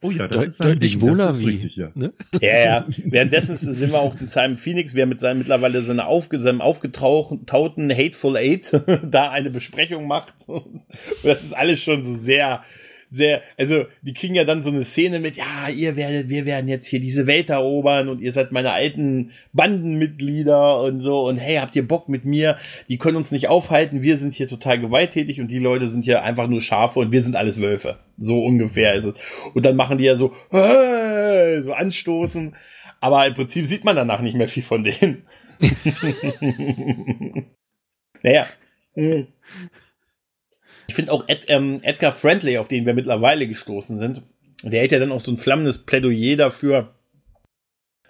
Oh ja, das De ist deutlich wohler wie. Richtig, ja. Ne? ja, ja. Währenddessen sind wir auch in Simon Phoenix, wer mit seinem mittlerweile seine aufge, seinem aufgetauten Hateful Eight da eine Besprechung macht. Und das ist alles schon so sehr, sehr, also die kriegen ja dann so eine Szene mit, ja, ihr werdet, wir werden jetzt hier diese Welt erobern und ihr seid meine alten Bandenmitglieder und so und hey, habt ihr Bock mit mir? Die können uns nicht aufhalten, wir sind hier total gewalttätig und die Leute sind hier einfach nur Schafe und wir sind alles Wölfe. So ungefähr ist es. Und dann machen die ja so, hey, so anstoßen. Aber im Prinzip sieht man danach nicht mehr viel von denen. naja. Ich finde auch Ed, ähm, Edgar Friendly, auf den wir mittlerweile gestoßen sind, der hält ja dann auch so ein flammendes Plädoyer dafür,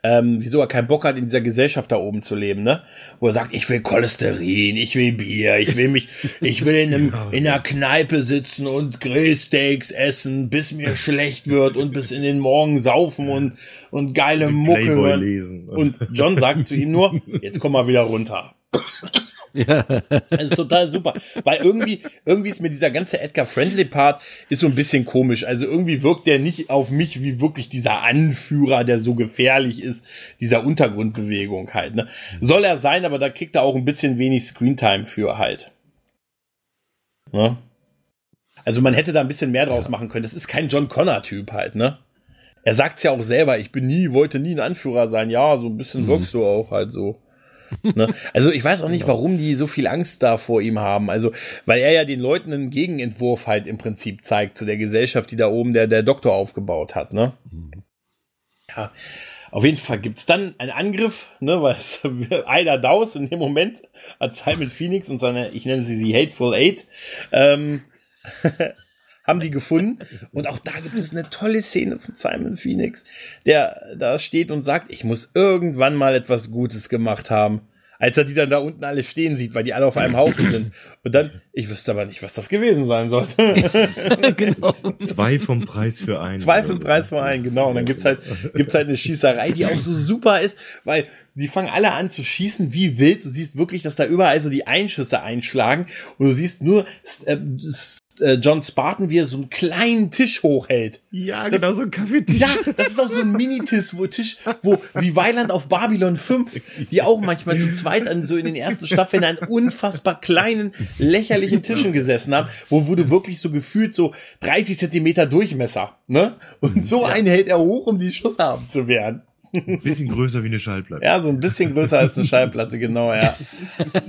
ähm, wieso er keinen Bock hat, in dieser Gesellschaft da oben zu leben, ne? Wo er sagt, ich will Cholesterin, ich will Bier, ich will mich, ich will in, einem, in einer Kneipe sitzen und Grillsteaks essen, bis mir schlecht wird und bis in den Morgen saufen und, und geile Mucke hören. Und John sagt zu ihm nur, jetzt komm mal wieder runter. Ja. Das ist total super. Weil irgendwie, irgendwie ist mir dieser ganze Edgar Friendly Part ist so ein bisschen komisch. Also irgendwie wirkt der nicht auf mich wie wirklich dieser Anführer, der so gefährlich ist, dieser Untergrundbewegung halt. Ne? Soll er sein, aber da kriegt er auch ein bisschen wenig Screentime für halt. Ne? Also man hätte da ein bisschen mehr draus machen können. Das ist kein John Connor-Typ halt, ne? Er sagt's ja auch selber, ich bin nie, wollte nie ein Anführer sein. Ja, so ein bisschen mhm. wirkst du auch halt so. Ne? Also ich weiß auch nicht, genau. warum die so viel Angst da vor ihm haben. Also, weil er ja den Leuten einen Gegenentwurf halt im Prinzip zeigt zu der Gesellschaft, die da oben der, der Doktor aufgebaut hat, ne? Ja. Auf jeden Fall gibt's dann einen Angriff, ne, weil es Ida Daus in dem Moment hat Simon Phoenix und seine, ich nenne sie sie Hateful Eight, ähm, haben die gefunden. Und auch da gibt es eine tolle Szene von Simon Phoenix, der da steht und sagt, ich muss irgendwann mal etwas Gutes gemacht haben als er die dann da unten alle stehen sieht, weil die alle auf einem Haufen sind. Und dann, ich wüsste aber nicht, was das gewesen sein sollte. genau. Zwei vom Preis für einen. Zwei vom Preis für einen, genau. Und dann gibt's halt, gibt's halt eine Schießerei, die auch so super ist, weil die fangen alle an zu schießen wie wild. Du siehst wirklich, dass da überall so die Einschüsse einschlagen und du siehst nur äh, äh, John Spartan, wie er so einen kleinen Tisch hochhält. Ja, das, genau, so ein Kaffeetisch. Ja, das ist auch so ein Minitisch, wo Tisch, wo, wie Weiland auf Babylon 5, die auch manchmal zu zweit an, so in den ersten Staffeln an unfassbar kleinen, lächerlichen Tischen gesessen haben, wo wurde wirklich so gefühlt so 30 Zentimeter Durchmesser, ne? Und so einen hält er hoch, um die Schüsse abzuwehren. Ein bisschen größer wie eine Schallplatte. Ja, so ein bisschen größer als eine Schallplatte, genau, ja.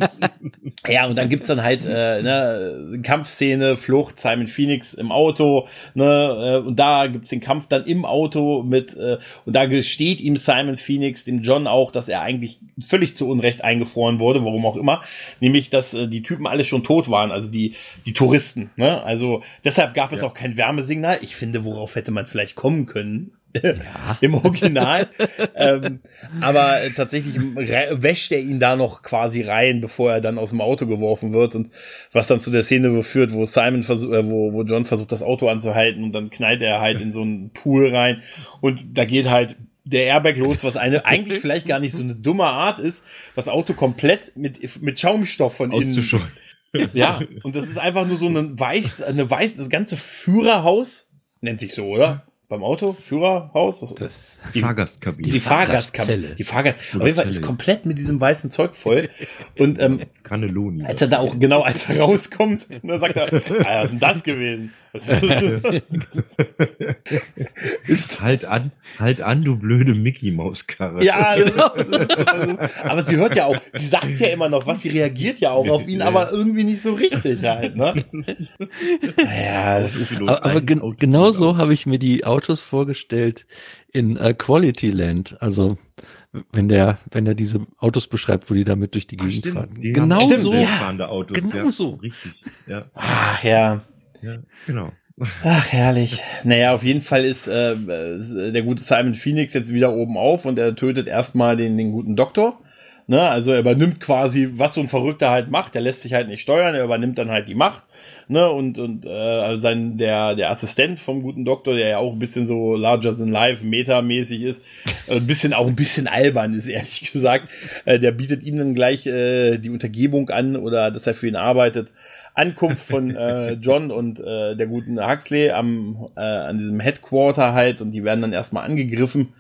ja, und dann gibt's dann halt äh, ne, Kampfszene, Flucht, Simon Phoenix im Auto, ne, äh, und da gibt's den Kampf dann im Auto mit, äh, und da gesteht ihm Simon Phoenix, dem John auch, dass er eigentlich völlig zu Unrecht eingefroren wurde, warum auch immer, nämlich, dass äh, die Typen alle schon tot waren, also die, die Touristen, ne, also deshalb gab es ja. auch kein Wärmesignal. Ich finde, worauf hätte man vielleicht kommen können, ja. im Original. ähm, aber tatsächlich wäscht er ihn da noch quasi rein, bevor er dann aus dem Auto geworfen wird und was dann zu der Szene führt, wo Simon versucht, äh, wo, wo John versucht, das Auto anzuhalten und dann knallt er halt in so einen Pool rein und da geht halt der Airbag los, was eine eigentlich vielleicht gar nicht so eine dumme Art ist, das Auto komplett mit, mit Schaumstoff von innen. Ja, und das ist einfach nur so eine weiß, eine weiß, das ganze Führerhaus nennt sich so, oder? Beim Auto, Führerhaus, was, das die Fahrgastkabine. Die, Fahrgastkabine. Die Fahrgast. Auf jeden Fall ist komplett mit diesem weißen Zeug voll. Und ähm, Cannelloni. Als er da auch genau als er rauskommt, dann sagt er, ah, was ist denn das gewesen? Ist halt an, halt an, du blöde Mickey Maus Karre. Ja, genau. aber sie hört ja auch, sie sagt ja immer noch was, sie reagiert ja auch auf ihn, aber irgendwie nicht so richtig halt, ne? Ja, das ist aber, aber gen genau so habe ich mir die Autos vorgestellt in uh, Quality Land, also wenn der, wenn er diese Autos beschreibt, wo die damit durch die Gegend stimmt, fahren. Genau so. Ja, Autos, genau ja, so. Richtig. Ja. Ach ja. Ja, genau. Ach, herrlich. Naja, auf jeden Fall ist äh, der gute Simon Phoenix jetzt wieder oben auf und er tötet erstmal den, den guten Doktor. Ne? Also er übernimmt quasi, was so ein Verrückter halt macht. Er lässt sich halt nicht steuern, er übernimmt dann halt die Macht. Ne? Und, und äh, also sein, der, der Assistent vom guten Doktor, der ja auch ein bisschen so larger than life, metamäßig ist, äh, ein bisschen auch ein bisschen albern ist, ehrlich gesagt. Äh, der bietet ihm dann gleich äh, die Untergebung an oder dass er für ihn arbeitet. Ankunft von äh, John und äh, der guten Huxley am, äh, an diesem Headquarter halt und die werden dann erstmal angegriffen,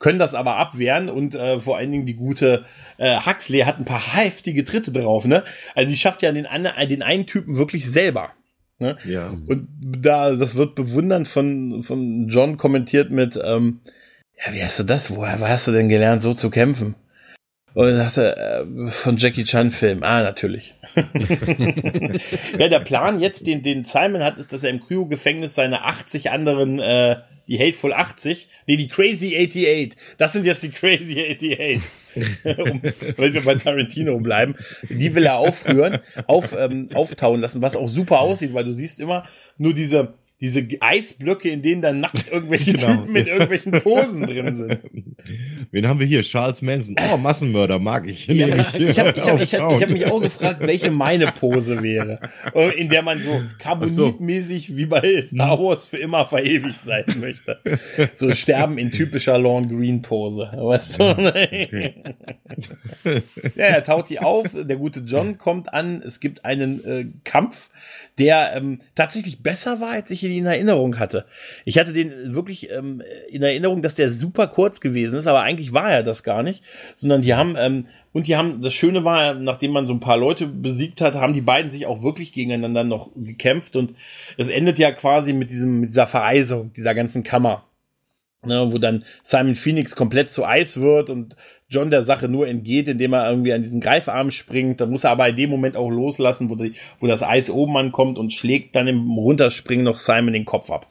können das aber abwehren und äh, vor allen Dingen die gute äh, Huxley hat ein paar heftige Tritte drauf, ne? Also sie schafft ja den, den einen Typen wirklich selber. Ne? Ja. Und da, das wird bewundernd von, von John kommentiert mit, ähm, ja, wie hast du das? Woher hast du denn gelernt, so zu kämpfen? Und dann dachte, äh, von Jackie Chan Film. Ah, natürlich. ja, der Plan jetzt, den, den Simon hat, ist, dass er im Cryo-Gefängnis seine 80 anderen, äh, die Hateful 80, nee, die Crazy 88, das sind jetzt die Crazy 88. um, wenn wir bei Tarantino bleiben, die will er aufführen, auf, ähm, auftauen lassen, was auch super aussieht, weil du siehst immer nur diese, diese Eisblöcke, in denen dann nackt irgendwelche genau. Typen mit irgendwelchen Posen drin sind. Wen haben wir hier? Charles Manson. Oh, Massenmörder, mag ich. Ja, ich habe ich hab, ich hab, ich hab mich auch gefragt, welche meine Pose wäre. In der man so carbonitmäßig so. wie bei Star. Wars für immer verewigt sein möchte. So sterben in typischer Lawn Green Pose. Weißt du? Okay. ja, er taut die auf. Der gute John kommt an. Es gibt einen äh, Kampf der ähm, tatsächlich besser war, als ich ihn in Erinnerung hatte. Ich hatte den wirklich ähm, in Erinnerung, dass der super kurz gewesen ist, aber eigentlich war er das gar nicht, sondern die haben ähm, und die haben, das Schöne war, nachdem man so ein paar Leute besiegt hat, haben die beiden sich auch wirklich gegeneinander noch gekämpft und es endet ja quasi mit diesem, mit dieser Vereisung dieser ganzen Kammer. Ne, wo dann Simon Phoenix komplett zu Eis wird und John der Sache nur entgeht, indem er irgendwie an diesen Greifarm springt. Dann muss er aber in dem Moment auch loslassen, wo, die, wo das Eis oben ankommt und schlägt dann im Runterspringen noch Simon den Kopf ab.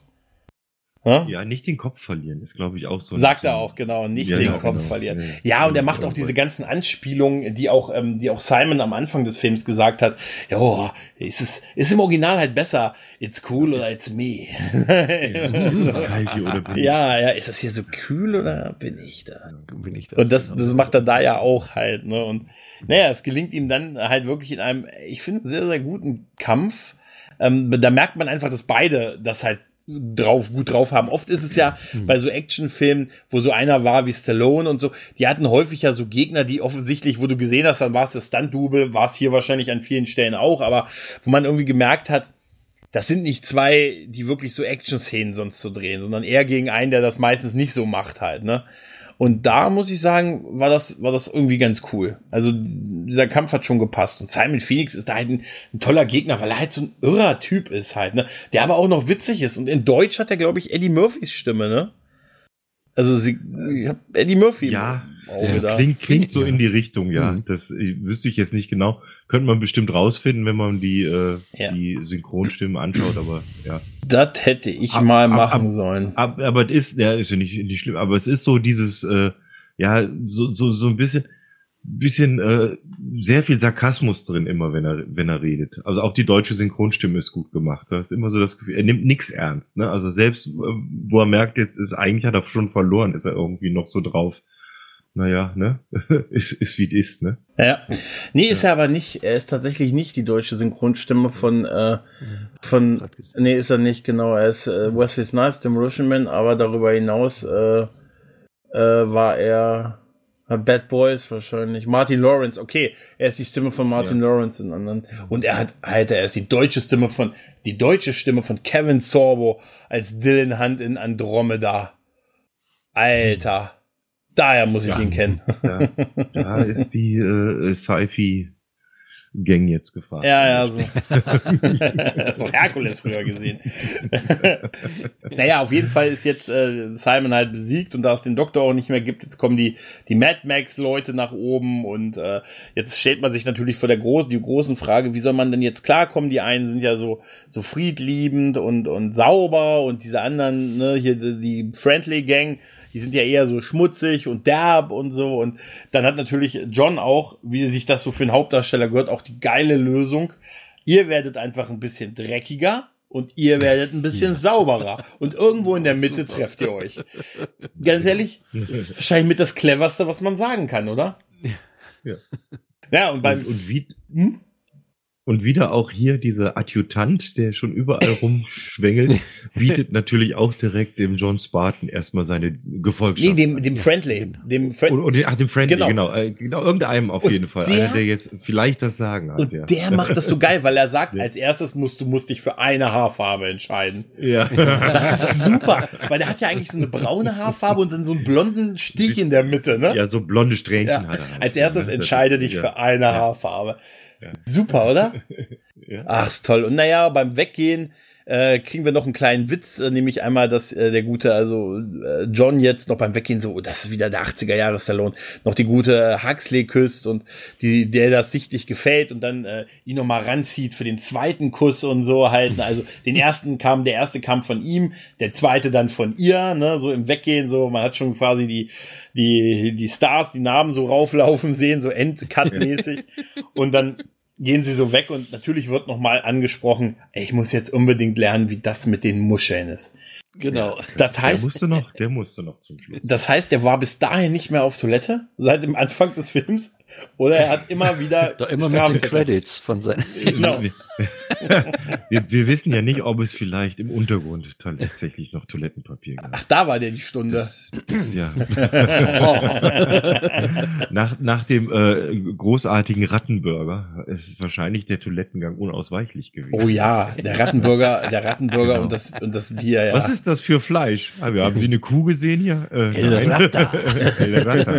Ja? ja, nicht den Kopf verlieren, ist glaube ich auch so. Sagt er auch, genau, nicht ja, den ja, Kopf genau. verlieren. Ja, und er macht auch diese ganzen Anspielungen, die auch, ähm, die auch Simon am Anfang des Films gesagt hat. Ja, ist es, ist im Original halt besser. It's cool oder it's me. ist es kalt hier oder bin ich? Ja, ja, ist das hier so kühl oder bin ich da? Bin ich das? Und das, das macht er da ja auch halt, ne? Und naja, es gelingt ihm dann halt wirklich in einem, ich finde, sehr, sehr guten Kampf. Ähm, da merkt man einfach, dass beide das halt drauf, gut drauf haben. Oft ist es ja mhm. bei so Actionfilmen, wo so einer war wie Stallone und so, die hatten häufig ja so Gegner, die offensichtlich, wo du gesehen hast, dann war es das Stunt-Double, war es hier wahrscheinlich an vielen Stellen auch, aber wo man irgendwie gemerkt hat, das sind nicht zwei, die wirklich so Action-Szenen sonst zu drehen, sondern eher gegen einen, der das meistens nicht so macht halt, ne? Und da muss ich sagen, war das, war das irgendwie ganz cool. Also dieser Kampf hat schon gepasst. Und Simon Phoenix ist da halt ein, ein toller Gegner, weil er halt so ein irrer Typ ist halt, ne? Der aber auch noch witzig ist. Und in Deutsch hat er, glaube ich, Eddie Murphys Stimme, ne? Also sie, ich hab Eddie Murphy. Ja, klingt, klingt so in die Richtung, ja. Mhm. Das wüsste ich jetzt nicht genau. Könnte man bestimmt rausfinden, wenn man die, äh, ja. die Synchronstimmen anschaut, aber ja. Das hätte ich ab, mal machen ab, sollen. Ab, aber es ist, ja, ist ja nicht, nicht schlimm, aber es ist so dieses, äh, ja, so, so, so ein bisschen, bisschen äh, sehr viel Sarkasmus drin immer, wenn er wenn er redet. Also auch die deutsche Synchronstimme ist gut gemacht. Da ist immer so das Gefühl, er nimmt nichts ernst. Ne? Also selbst äh, wo er merkt, jetzt ist eigentlich hat er schon verloren, ist er irgendwie noch so drauf. Naja, ne? ist, ist wie es ist, ne? Ja. Nee, ist ja. er aber nicht. Er ist tatsächlich nicht die deutsche Synchronstimme von, äh, von, nee, ist er nicht, genau. Er ist äh, Wesley Snipes, dem Russian Man, aber darüber hinaus äh, äh, war er Bad Boys wahrscheinlich. Martin Lawrence, okay, er ist die Stimme von Martin ja. Lawrence in anderen. Und er hat, Alter, er ist die deutsche Stimme von, die deutsche Stimme von Kevin Sorbo als Dylan Hunt in Andromeda. Alter. Daher muss ich ja. ihn kennen. Ja, da ist die äh, Sci-Fi Gang jetzt gefahren. Ja, ja, so. so Herkules früher gesehen. naja, auf jeden Fall ist jetzt äh, Simon halt besiegt und da es den Doktor auch nicht mehr gibt, jetzt kommen die, die Mad Max-Leute nach oben und äh, jetzt stellt man sich natürlich vor der großen, die großen Frage, wie soll man denn jetzt klarkommen? Die einen sind ja so, so friedliebend und, und sauber und diese anderen, ne, hier die, die Friendly Gang, die sind ja eher so schmutzig und derb und so. Und dann hat natürlich John auch, wie sich das so für einen Hauptdarsteller gehört, auch die geile Lösung. Ihr werdet einfach ein bisschen dreckiger und ihr werdet ein bisschen sauberer. Und irgendwo in der Mitte trefft ihr euch. Ganz ehrlich, ist wahrscheinlich mit das cleverste, was man sagen kann, oder? Ja. Ja, und beim. Und, und wie, hm? Und wieder auch hier dieser Adjutant, der schon überall rumschwängelt, bietet natürlich auch direkt dem John Spartan erstmal seine Gefolgschaft. Nee, dem, dem Friendly. Dem Fri oder, oder, ach, dem Friendly, genau. Genau, äh, genau irgendeinem auf und jeden Fall. Der, Einer, der jetzt vielleicht das Sagen hat. Und ja. der macht das so geil, weil er sagt, ja. als erstes musst du musst dich für eine Haarfarbe entscheiden. Ja. Das ist super, weil der hat ja eigentlich so eine braune Haarfarbe und dann so einen blonden Stich in der Mitte, ne? Ja, so blonde Strähnchen ja. hat er. Als erstes entscheide dich für eine Haarfarbe. Ja. Super, oder? Ja. Ach, ist toll. Und naja, beim Weggehen äh, kriegen wir noch einen kleinen Witz, äh, nämlich einmal, dass äh, der gute, also äh, John jetzt noch beim Weggehen so, oh, das ist wieder der 80er Jahre Stallone, noch die gute Huxley küsst und die, der das sichtlich gefällt und dann äh, ihn noch mal ranzieht für den zweiten Kuss und so halt. Also den ersten kam, der erste kam von ihm, der zweite dann von ihr, ne, so im Weggehen, so, man hat schon quasi die, die, die Stars, die Namen so rauflaufen sehen, so Endcut-mäßig. und dann gehen sie so weg und natürlich wird nochmal angesprochen, ey, ich muss jetzt unbedingt lernen, wie das mit den Muscheln ist. Genau. Ja, das heißt, der musste noch, der musste noch zum Schluss. Das heißt, der war bis dahin nicht mehr auf Toilette seit dem Anfang des Films oder er hat immer wieder Doch immer mit den Credits von seinen. Genau. Wir, wir, wissen ja nicht, ob es vielleicht im Untergrund tatsächlich noch Toilettenpapier gab. Ach, da war der die Stunde. Das, ja. nach, nach dem äh, großartigen Rattenburger ist wahrscheinlich der Toilettengang unausweichlich gewesen. Oh ja, der Rattenburger, der Rattenburger genau. und das und das Bier. Ja. Was ist das für Fleisch? Ah, haben Sie eine Kuh gesehen hier? Äh, El Rata. El Rata.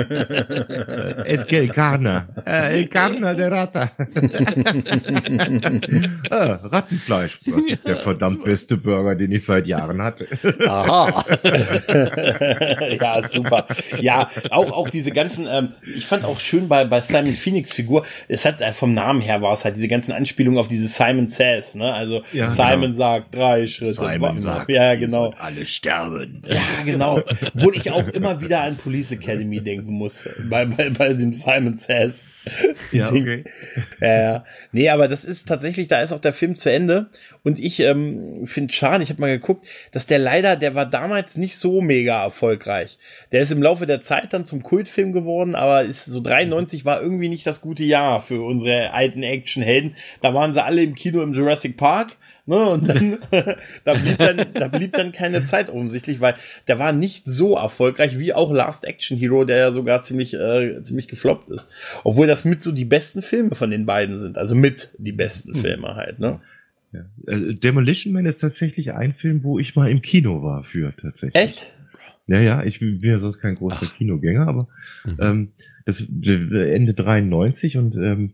es que el carne. El carne de Rata. ah, Rattenfleisch. Das ist der verdammt beste Burger, den ich seit Jahren hatte. Aha. ja, super. Ja, auch, auch diese ganzen, ähm, ich fand auch schön bei, bei Simon Phoenix Figur, es hat äh, vom Namen her war es halt diese ganzen Anspielungen auf diese Simon Says, ne? Also ja, Simon genau. sagt drei Schritte. Simon sagt, ja, genau. alle sterben. Ja, genau. Wo ich auch immer wieder an Police Academy denken muss, bei, bei, bei dem Simon Says. Ja, okay. Ja, ja. Nee, aber das ist tatsächlich, da ist auch der Film zu Ende. Und ich ähm, finde schade, ich habe mal geguckt, dass der leider, der war damals nicht so mega erfolgreich. Der ist im Laufe der Zeit dann zum Kultfilm geworden, aber ist so 93 war irgendwie nicht das gute Jahr für unsere alten Actionhelden. Da waren sie alle im Kino im Jurassic Park Ne? Und dann, da, blieb dann, da blieb dann keine Zeit offensichtlich, weil der war nicht so erfolgreich wie auch Last Action Hero, der ja sogar ziemlich, äh, ziemlich gefloppt ist. Obwohl das mit so die besten Filme von den beiden sind. Also mit die besten hm. Filme halt, ne? Ja. Äh, Demolition Man ist tatsächlich ein Film, wo ich mal im Kino war für tatsächlich. Echt? Ja, ja, ich bin ja sonst kein großer Ach. Kinogänger, aber mhm. ähm, das Ende 93 und ähm,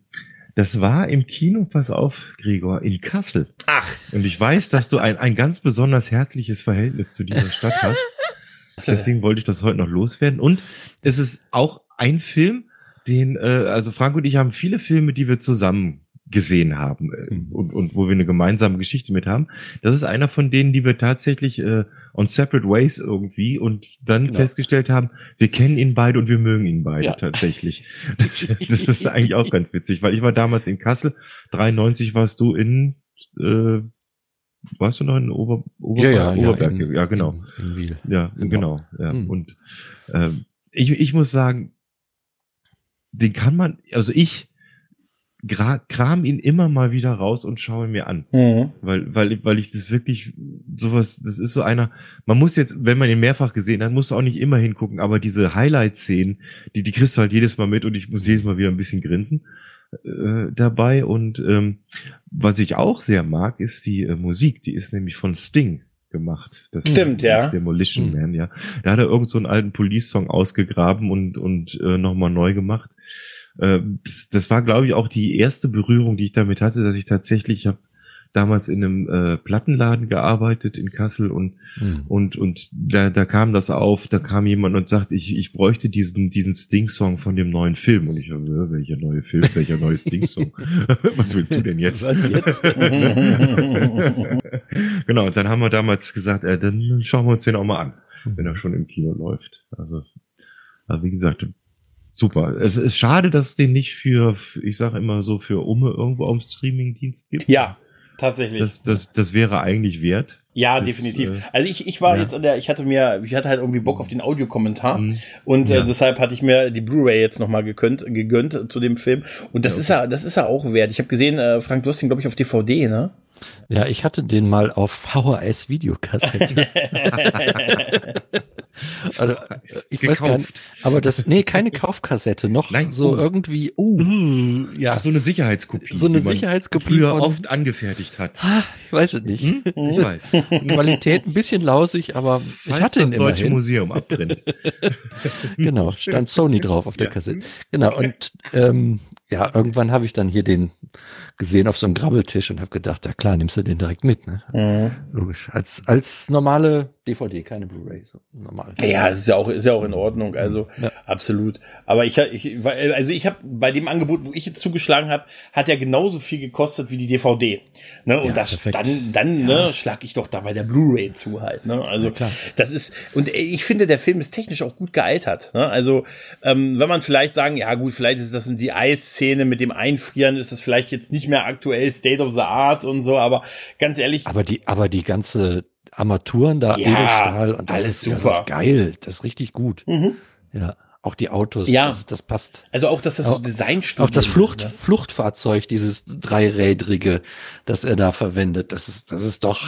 das war im Kino, pass auf, Gregor, in Kassel. Ach. Und ich weiß, dass du ein, ein ganz besonders herzliches Verhältnis zu dieser Stadt hast. Deswegen wollte ich das heute noch loswerden. Und es ist auch ein Film, den, äh, also Frank und ich haben viele Filme, die wir zusammen gesehen haben äh, mhm. und, und wo wir eine gemeinsame Geschichte mit haben. Das ist einer von denen, die wir tatsächlich äh, on separate ways irgendwie und dann genau. festgestellt haben, wir kennen ihn beide und wir mögen ihn beide ja. tatsächlich. Das, das, ist eigentlich auch ganz witzig, weil ich war damals in Kassel, 93 warst du in äh, warst du noch in Ober, Ober ja, ja, Oberberg? Ja, in, ja genau. In, in Wiel. Ja, genau. genau ja. Mhm. Und äh, ich, ich muss sagen, den kann man, also ich kram ihn immer mal wieder raus und schaue mir an. Mhm. Weil, weil, weil ich das wirklich sowas, das ist so einer, man muss jetzt, wenn man ihn mehrfach gesehen hat, muss auch nicht immer hingucken, aber diese Highlight-Szenen, die, die kriegst du halt jedes Mal mit und ich muss jedes Mal wieder ein bisschen grinsen äh, dabei. Und ähm, was ich auch sehr mag, ist die äh, Musik, die ist nämlich von Sting gemacht. Das Stimmt, ja. Demolition mhm. Man, ja. Da hat er irgend so einen alten Police-Song ausgegraben und, und äh, nochmal neu gemacht. Äh, das, war, glaube ich, auch die erste Berührung, die ich damit hatte, dass ich tatsächlich, ich habe damals in einem äh, Plattenladen gearbeitet in Kassel und hm. und und da, da kam das auf, da kam jemand und sagt, ich, ich bräuchte diesen diesen Sting-Song von dem neuen Film und ich habe, äh, welcher neue Film, welcher neue Sting-Song? Was willst du denn jetzt? Jetzt? genau, und dann haben wir damals gesagt, äh, dann schauen wir uns den auch mal an, wenn er schon im Kino läuft. Also, also wie gesagt, super. Es ist schade, dass es den nicht für, ich sage immer so, für Umme irgendwo auf dem Streamingdienst gibt. Ja, tatsächlich. Das, das, das wäre eigentlich wert. Ja, das, definitiv. Äh, also ich, ich war ja. jetzt an der, ich hatte mir, ich hatte halt irgendwie Bock auf den Audiokommentar mhm. und äh, ja. äh, deshalb hatte ich mir die Blu-ray jetzt nochmal gegönnt, gegönnt zu dem Film und das ja, okay. ist ja, das ist ja auch wert. Ich habe gesehen, äh, Frank, du hast ihn glaube ich auf DVD, ne? Ja, ich hatte den mal auf VHS-Videokassette. also, ich Gekauft. weiß gar nicht, aber das, nee, keine Kaufkassette, noch Nein, so oh. irgendwie, uh, uh, ja. Ach, so eine Sicherheitskopie. So eine Sicherheitskopie. Früher von, oft angefertigt hat. Ah, ich weiß es nicht. Hm? Ich weiß. Qualität ein bisschen lausig, aber Falls ich hatte das ihn Deutsche immerhin. Museum abbrennt. genau, stand Sony drauf auf der ja. Kassette. Genau, und ähm, ja, irgendwann habe ich dann hier den gesehen auf so einem Grabbeltisch und habe gedacht, ja klar, nimmst du den direkt mit, ne? Mhm. Logisch. Als, als normale DVD, keine Blu-ray, so normal. Ja, ist ja auch, ist ja auch in Ordnung, also ja. absolut. Aber ich, ich also ich habe bei dem Angebot, wo ich jetzt zugeschlagen habe, hat ja genauso viel gekostet wie die DVD. Ne? Und ja, das, dann, dann ja. ne, schlag ich doch da bei der Blu-ray zu halt. Ne? Also das ist, und ich finde, der Film ist technisch auch gut gealtert. Ne? Also ähm, wenn man vielleicht sagen, ja gut, vielleicht ist das die Eisszene mit dem Einfrieren, ist das vielleicht jetzt nicht mehr aktuell State of the Art und so, aber ganz ehrlich. Aber die, aber die ganze Armaturen da, ja, Edelstahl und das ist, super. das ist geil, das ist richtig gut. Mhm. Ja. Auch die Autos, ja. das, das passt. Also auch, dass das so Designstudio Auch das Flucht, ne? Fluchtfahrzeug, dieses dreirädrige, das er da verwendet, das ist, das ist doch,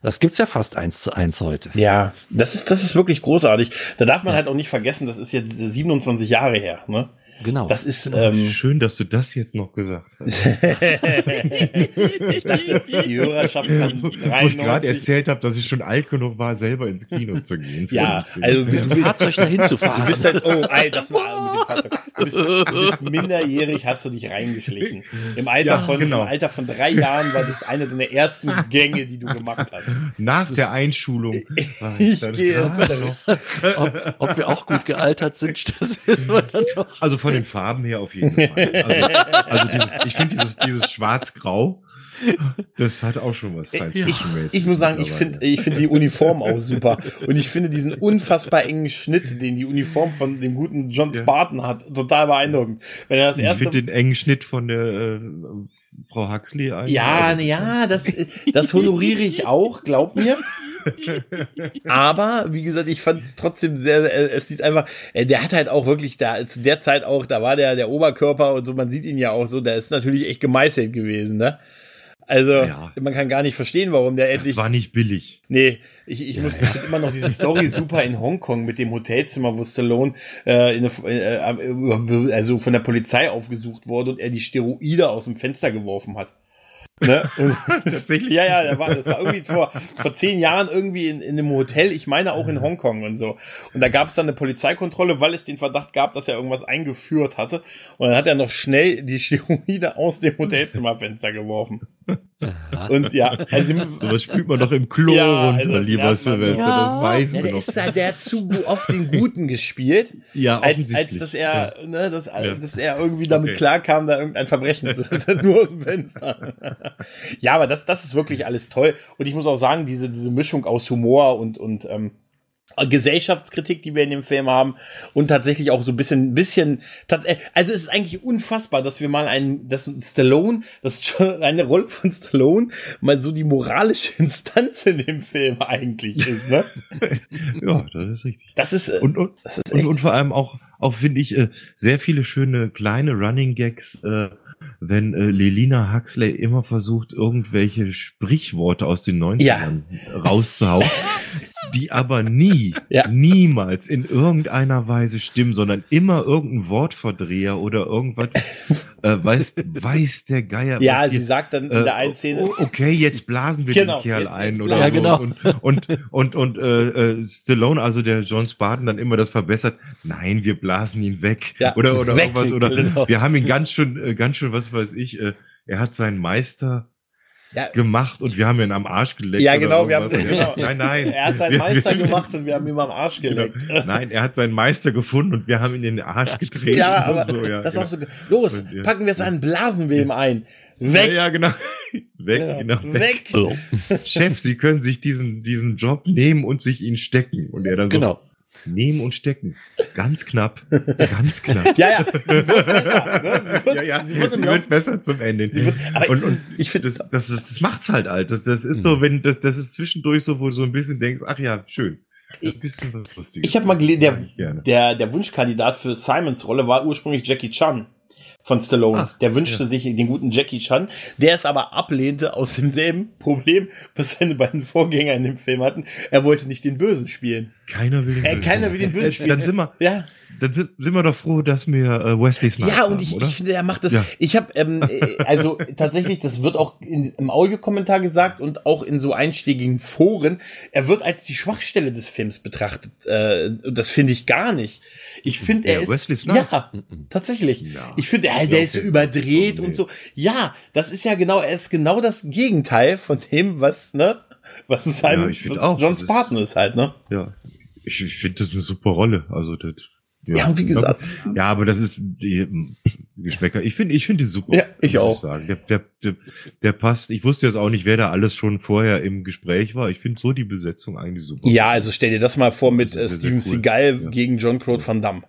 das gibt's ja fast eins zu eins heute. Ja, das ist, das ist wirklich großartig. Da darf man ja. halt auch nicht vergessen, das ist jetzt 27 Jahre her, ne? Genau. Das ist ähm, schön, dass du das jetzt noch gesagt hast. ich dachte, die Hörerschaft kann 93. Wo ich gerade erzählt habe, dass ich schon alt genug war, selber ins Kino zu gehen. ja, also mit dem Fahrzeug dahin zu fahren. Du bist halt, oh, ey, das war mit dem Fahrzeug. Du bist, du bist minderjährig, hast du dich reingeschlichen. Im Alter ja, von genau. im Alter von drei Jahren war das eine deiner ersten Gänge, die du gemacht hast. Nach der Einschulung. ich gehe jetzt. ob, ob wir auch gut gealtert sind, das wissen wir dann noch. Also von den Farben her auf jeden Fall. Also, also diese, ich finde dieses, dieses Schwarz-Grau, das hat auch schon was Science ich, ich muss sagen, ich finde ich finde die Uniform auch super. Und ich finde diesen unfassbar engen Schnitt, den die Uniform von dem guten John Spartan ja. hat, total beeindruckend. Wenn er das erste ich finde den engen Schnitt von der äh, Frau Huxley ein. Ja, also, ja, das, das honoriere ich auch, glaub mir. Aber, wie gesagt, ich fand es trotzdem sehr, es sieht einfach, äh, der hat halt auch wirklich da, zu der Zeit auch, da war der, der Oberkörper und so, man sieht ihn ja auch so, der ist natürlich echt gemeißelt gewesen, ne? Also, ja. man kann gar nicht verstehen, warum der endlich. Das war nicht billig. Nee, ich, ich ja, muss ja. immer noch diese Story super in Hongkong mit dem Hotelzimmer, wo Stallone äh, in eine, äh, also von der Polizei aufgesucht wurde und er die Steroide aus dem Fenster geworfen hat. Ne? Tatsächlich. Ja, ja, das war, das war irgendwie vor, vor zehn Jahren irgendwie in, in einem Hotel, ich meine auch in Hongkong und so. Und da gab es dann eine Polizeikontrolle, weil es den Verdacht gab, dass er irgendwas eingeführt hatte. Und dann hat er noch schnell die Steroide aus dem Hotelzimmerfenster geworfen. Und ja, also so was spielt man doch im Klo ja, runter, also lieber Silvester, ja, das weiß ja, man doch. Ist ja, der hat zu oft den Guten gespielt. Ja, als, als dass er, ja. ne, dass, ja. dass er irgendwie damit okay. klarkam, da irgendein Verbrechen zu nur aus dem Fenster. Ja, aber das, das ist wirklich alles toll. Und ich muss auch sagen, diese, diese Mischung aus Humor und, und ähm, Gesellschaftskritik, die wir in dem Film haben und tatsächlich auch so ein bisschen, bisschen, äh, also es ist eigentlich unfassbar, dass wir mal einen, dass Stallone, das eine Rolle von Stallone mal so die moralische Instanz in dem Film eigentlich ist, ne? ja, das ist richtig. Das ist, äh, und, und, das ist und, und, vor allem auch, auch finde ich, äh, sehr viele schöne kleine Running Gags, äh, wenn äh, Lelina Huxley immer versucht, irgendwelche Sprichworte aus den 90ern ja. rauszuhauen. Die aber nie, ja. niemals in irgendeiner Weise stimmen, sondern immer irgendein Wortverdreher oder irgendwas, äh, weiß, weiß der Geier. Ja, sie sagt dann in der einen äh, Szene. Okay, jetzt blasen wir genau, den Kerl jetzt, ein jetzt oder ja, so. Genau. Und, und, und, und äh, äh, Stallone, also der John Spartan, dann immer das verbessert. Nein, wir blasen ihn weg. Ja, oder oder weg, irgendwas. Oder genau. wir haben ihn ganz schön, äh, ganz schön, was weiß ich, äh, er hat seinen Meister ja. gemacht und wir haben ihn am Arsch geleckt. Ja, genau, wir haben, genau. Nein, nein. Er hat seinen Meister gemacht und wir haben ihn am Arsch genau. geleckt. Genau. Nein, er hat seinen Meister gefunden und wir haben ihn in den Arsch getreten. Ja, aber so, ja, das ist genau. auch so, los, und, ja. packen wir es an, blasen wir ihm ein. Weg! Ja, ja genau. Weg, genau. Weg. weg. Chef, Sie können sich diesen, diesen Job nehmen und sich ihn stecken. Und er dann so, genau nehmen und stecken. Ganz knapp. Ganz knapp. ja, ja, sie wird besser. Ne? Sie wird, ja, ja, sie wird, sie wird besser zum Ende. Wird, und, und ich finde, das, das, das, das macht's halt alt. Das, das ist so, mhm. wenn das, das ist zwischendurch so, wo du so ein bisschen denkst, ach ja, schön. Lustiges. Ich habe mal gelesen, der, der, der Wunschkandidat für Simons Rolle war ursprünglich Jackie Chan von Stallone. Ach, der wünschte ja. sich den guten Jackie Chan, der es aber ablehnte aus demselben Problem, was seine beiden Vorgänger in dem Film hatten. Er wollte nicht den Bösen spielen. Keiner will den Bösen. Äh, keiner will den Bösen spielen. Dann sind wir, ja. Dann sind, sind wir doch froh, dass wir äh, Wesley Snipes Ja, und ich, haben, ich finde, er macht das. Ja. Ich habe, ähm, äh, also tatsächlich, das wird auch in, im Audiokommentar gesagt und auch in so einschlägigen Foren. Er wird als die Schwachstelle des Films betrachtet. Äh, und das finde ich gar nicht. Ich finde, er Der ist. Wesley Snipes? Ja, tatsächlich. Ja. Ich finde, er, der ist überdreht und so. Ja, das ist ja genau, er ist genau das Gegenteil von dem, was, ne? Was es halt, Ja, was auch, John das ist- Spartan ist halt, ne? Ja. Ich, ich finde das eine super Rolle. Also das. Ja, und wie gesagt. Ja, aber das ist die hm, Geschmäcker. Ich finde, ich finde die super. Ja, ich auch. Sagen. Der, der, der, der passt. Ich wusste jetzt auch nicht, wer da alles schon vorher im Gespräch war. Ich finde so die Besetzung eigentlich super. Ja, also stell dir das mal vor mit äh, ja Steven sehr cool. Seagal Ja. gegen John-Claude Van Damme.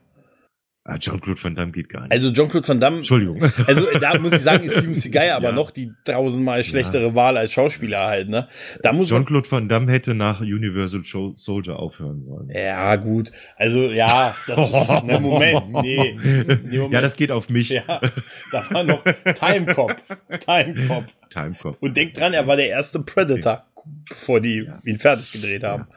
Ah, Jean-Claude Van Damme geht gar nicht. Also John-Claude Van Damme, Entschuldigung. also da muss ich sagen, ist Steven Seagal aber Ja. noch die tausendmal schlechtere Wahl als Schauspieler halt, ne? Da muss Jean-Claude Van Damme hätte nach Universal Soldier aufhören sollen. ja gut, also ja, das ist, ne, Moment, nee, nee Moment. Ja, das geht auf mich. ja, da war noch Time Cop, Time Cop. Timecop. Und denk dran, er war der erste Predator, bevor die ihn fertig gedreht haben.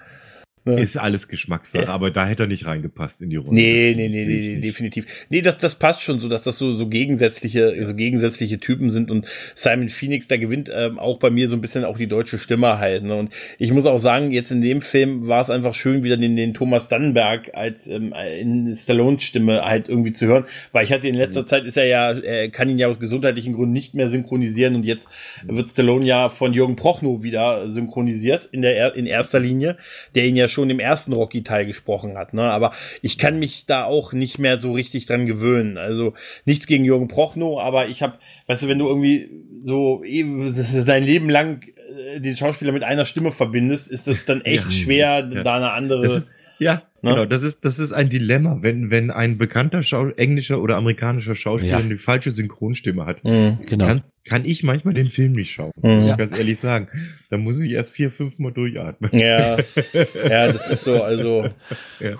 Ne? Ist alles Geschmackssache, Ja. aber da hätte er nicht reingepasst in die Runde. Nee, nee, nee, nee, nee, definitiv. Nee, das, das passt schon so, dass das so, so gegensätzliche, so gegensätzliche Typen sind und Simon Phoenix, da gewinnt ähm, auch bei mir so ein bisschen auch die deutsche Stimme halt. Ne? Und ich muss auch sagen, jetzt in dem Film war es einfach schön, wieder den, den Thomas Dannenberg als ähm, in Stallones Stimme halt irgendwie zu hören, weil ich hatte in letzter Zeit ist er ja, er kann ihn ja aus gesundheitlichen Gründen nicht mehr synchronisieren und jetzt wird Stallone ja von Jürgen Prochnow wieder synchronisiert in der in erster Linie, der ihn ja schon im ersten Rocky-Teil gesprochen hat. Ne? Aber ich kann mich da auch nicht mehr so richtig dran gewöhnen. Also nichts gegen Jürgen Prochnow, aber ich habe, weißt du, wenn du irgendwie so ist dein Leben lang äh, den Schauspieler mit einer Stimme verbindest, ist das dann echt Ja. schwer, Ja. da eine andere. Ist, ja, Ne? genau. Das ist, das ist ein Dilemma, wenn, wenn ein bekannter Schau englischer oder amerikanischer Schauspieler Ja. eine falsche Synchronstimme hat. Mhm. Genau. Kann, kann ich manchmal den Film nicht schauen. Mhm. Muss ich Ja. ganz ehrlich sagen. Da muss ich erst vier, fünf Mal durchatmen. Ja, ja, das ist so, also, Ja.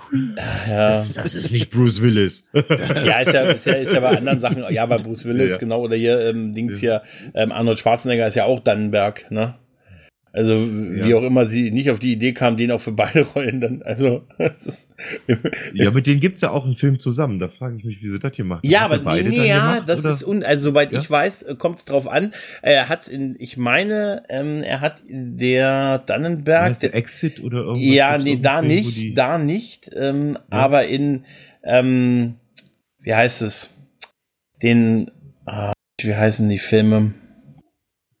ja. Das, das ist nicht Bruce Willis. Ja, ist ja, ist ja, ist ja bei anderen Sachen, ja, bei Bruce Willis, Ja. genau, oder hier, ähm, Dings hier, ähm, Arnold Schwarzenegger ist ja auch Dannenberg, ne? Also, wie Ja. auch immer sie nicht auf die Idee kam, den auch für beide Rollen dann, also, es ist, ja, mit denen gibt's ja auch einen Film zusammen. Da frage ich mich, wie sie das hier machen. ja, Hat er aber nee, nee, ja, gemacht, das oder? ist, un, also, soweit Ja? ich weiß, kommt es drauf an, er hat's in, ich meine, ähm, er hat der Dannenberg, Heißt der Exit oder irgendwas? Ja, nee, da nicht, die- da nicht, ähm, aber in, ähm, wie heißt es, den, ah, wie heißen die Filme?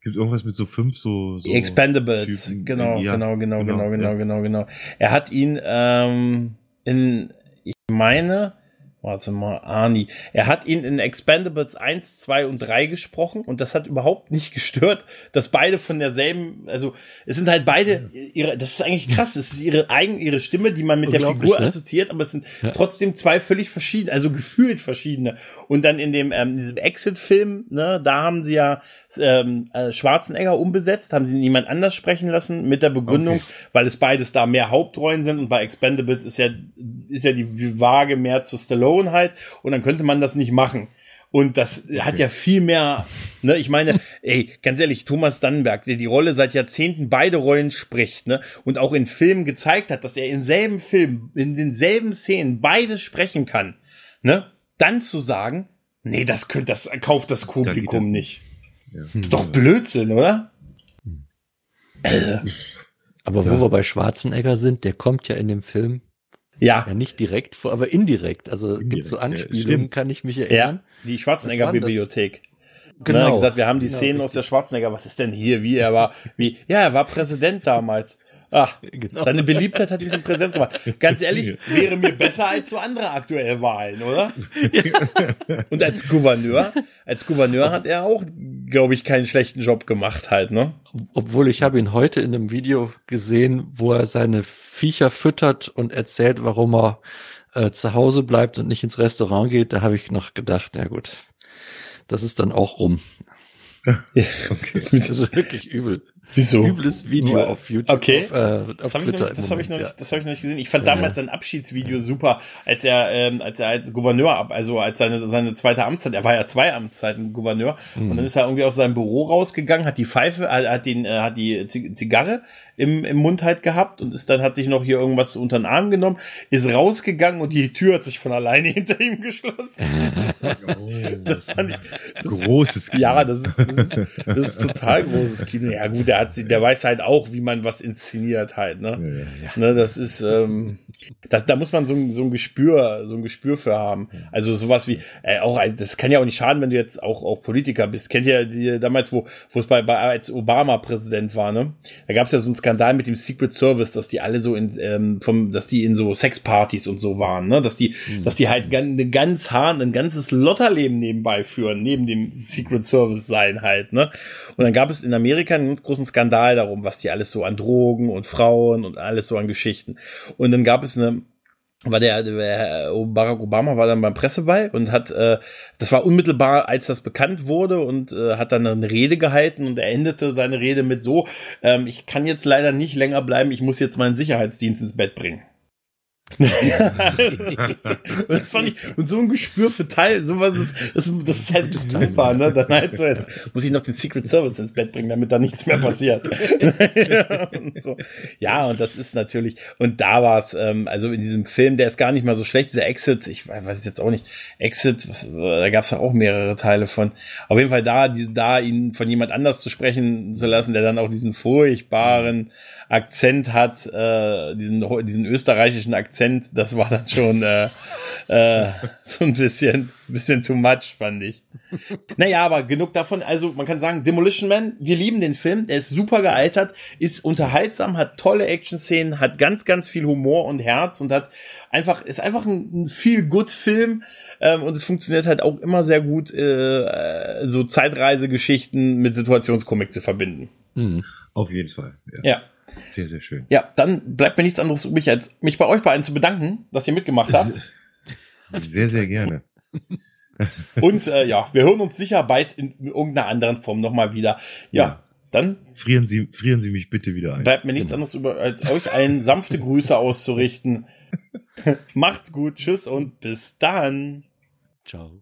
Gibt irgendwas mit so fünf so. so Expendables, genau, Ja, genau, genau, genau, genau, genau, genau, genau. Er hat ihn ähm, in, ich meine, warte mal, Arnie, er hat ihn in Expendables 1, 2 und 3 gesprochen und das hat überhaupt nicht gestört, dass beide von derselben, also es sind halt beide ihre, das ist eigentlich krass, es ist ihre eigen, ihre Stimme, die man mit der Figur ne? assoziiert, aber es sind Ja. trotzdem zwei völlig verschiedene, also gefühlt verschiedene. Und dann in dem ähm, in diesem Exit-Film, ne, da haben sie ja ähm, äh, Schwarzenegger umbesetzt, haben sie niemand anders sprechen lassen mit der Begründung, Okay. weil es beides da mehr Hauptrollen sind und bei Expendables ist ja ist ja die Waage mehr zu Stallone halt und dann könnte man das nicht machen. Und das hat ja viel mehr, ne, ich meine, ey, ganz ehrlich, Thomas Dannenberg, der die Rolle seit Jahrzehnten beide Rollen spricht, ne, und auch in Filmen gezeigt hat, dass er im selben Film, in denselben Szenen beide sprechen kann, ne, dann zu sagen, nee, das könnte, das kauft das Publikum das nicht. Ja. Ist doch Blödsinn, oder? Aber wo Ja. wir bei Schwarzenegger sind, der kommt ja in dem Film Ja, ja nicht direkt vor, aber indirekt. Also Indirekt, gibt's so ja, Anspielungen, stimmt. kann ich mich ja, erinnern. die Was Schwarzenegger war denn das? Bibliothek. Genau. Ne, gesagt, wir haben die Genau, Szenen aus richtig. der Schwarzenegger. Was ist denn hier? Wie er war? Wie? Ja, er war Präsident damals. Ach, Genau. seine Beliebtheit hat diesen Präsident gemacht. Ganz ehrlich, wäre mir besser als so andere aktuelle Wahlen, oder? Und als Gouverneur, als Gouverneur hat er auch, glaube ich, keinen schlechten Job gemacht halt, ne? Obwohl ich habe ihn heute in einem Video gesehen, wo er seine Viecher füttert und erzählt, warum er äh, zu Hause bleibt und nicht ins Restaurant geht. Da habe ich noch gedacht, na gut, das ist dann auch rum. Ja. Das ist wirklich übel. Wieso? übles Video auf YouTube. Okay. Auf, äh, auf Das habe ich, noch nicht- das hab ich, noch nicht- das hab ich noch nicht gesehen. Ich fand Ja, damals ja. sein Abschiedsvideo super, als er, ähm, als er als Gouverneur, ab- also als seine, seine zweite Amtszeit, er war ja zwei Amtszeiten Gouverneur, und dann ist er irgendwie aus seinem Büro rausgegangen, hat die Pfeife, äh, hat den, äh, hat die Zig- Zigarre im, im Mund halt gehabt und ist dann, hat sich noch hier irgendwas unter den Arm genommen, ist rausgegangen und die Tür hat sich von alleine hinter ihm geschlossen. Das fand ich, das, Großes Kino. ja, das ist, das ist, das ist total großes Kino. Ja, gut, der hat sie, der weiß halt auch, wie man was inszeniert halt, ne? Ja, ja. Ne, das ist, ähm, das, da muss man so ein, so ein Gespür, so ein Gespür für haben. Also sowas wie, äh, auch, ein- das kann ja auch nicht schaden, wenn du jetzt auch, auch Politiker bist. Kennt ihr die damals, wo, wo es bei, bei als Obama Präsident war, ne? Da gab es ja so Skandal mit dem Secret Service, dass die alle so in, ähm, vom, dass die in so Sexpartys und so waren, ne? Dass die, dass die halt eine ganz hart, ein ganzes Lotterleben nebenbei führen, neben dem Secret Service sein halt, ne? Und dann gab es in Amerika einen ganz großen Skandal darum, was die alles so an Drogen und Frauen und alles so an Geschichten. Und dann gab es eine war der, der Barack Obama war dann beim Presseball und hat, äh, das war unmittelbar, als das bekannt wurde und äh, hat dann eine Rede gehalten und er endete seine Rede mit so, ähm, ich kann jetzt leider nicht länger bleiben, ich muss jetzt meinen Sicherheitsdienst ins Bett bringen. das, ist, fand ich, und so ein Gespür für Teil, sowas, das, das, das ist halt super, ne? Dann halt so, jetzt muss ich noch den Secret Service ins Bett bringen, damit da nichts mehr passiert. und so. Ja, und das ist natürlich, und da war es, ähm, also in diesem Film, der ist gar nicht mal so schlecht, dieser Exit, ich weiß jetzt auch nicht, Exit, was, da gab es ja auch mehrere Teile von. Auf jeden Fall da, die, da ihn von jemand anders zu sprechen zu lassen, der dann auch diesen furchtbaren Akzent hat, äh, diesen, diesen österreichischen Akzent, das war dann schon äh, äh, so ein bisschen, bisschen too much, fand ich. Naja, aber genug davon. Also man kann sagen, Demolition Man, wir lieben den Film, der ist super gealtert, ist unterhaltsam, hat tolle Action-Szenen, hat ganz, ganz viel Humor und Herz und hat einfach, ist einfach ein, ein viel good Film. Ähm, und es funktioniert halt auch immer sehr gut, äh, so Zeitreisegeschichten mit Situationskomik zu verbinden. Mhm. Auf jeden Fall. Ja. Ja. Sehr, sehr schön. Ja, dann bleibt mir nichts anderes übrig, als mich bei euch beiden zu bedanken, dass ihr mitgemacht habt. Sehr, sehr gerne. Und äh, ja, wir hören uns sicher bald in irgendeiner anderen Form nochmal wieder. Ja, Ja. dann Frieren Sie, frieren Sie mich bitte wieder ein. bleibt mir nichts anderes über, als euch allen sanfte Grüße auszurichten. Macht's gut, tschüss und bis dann. Ciao.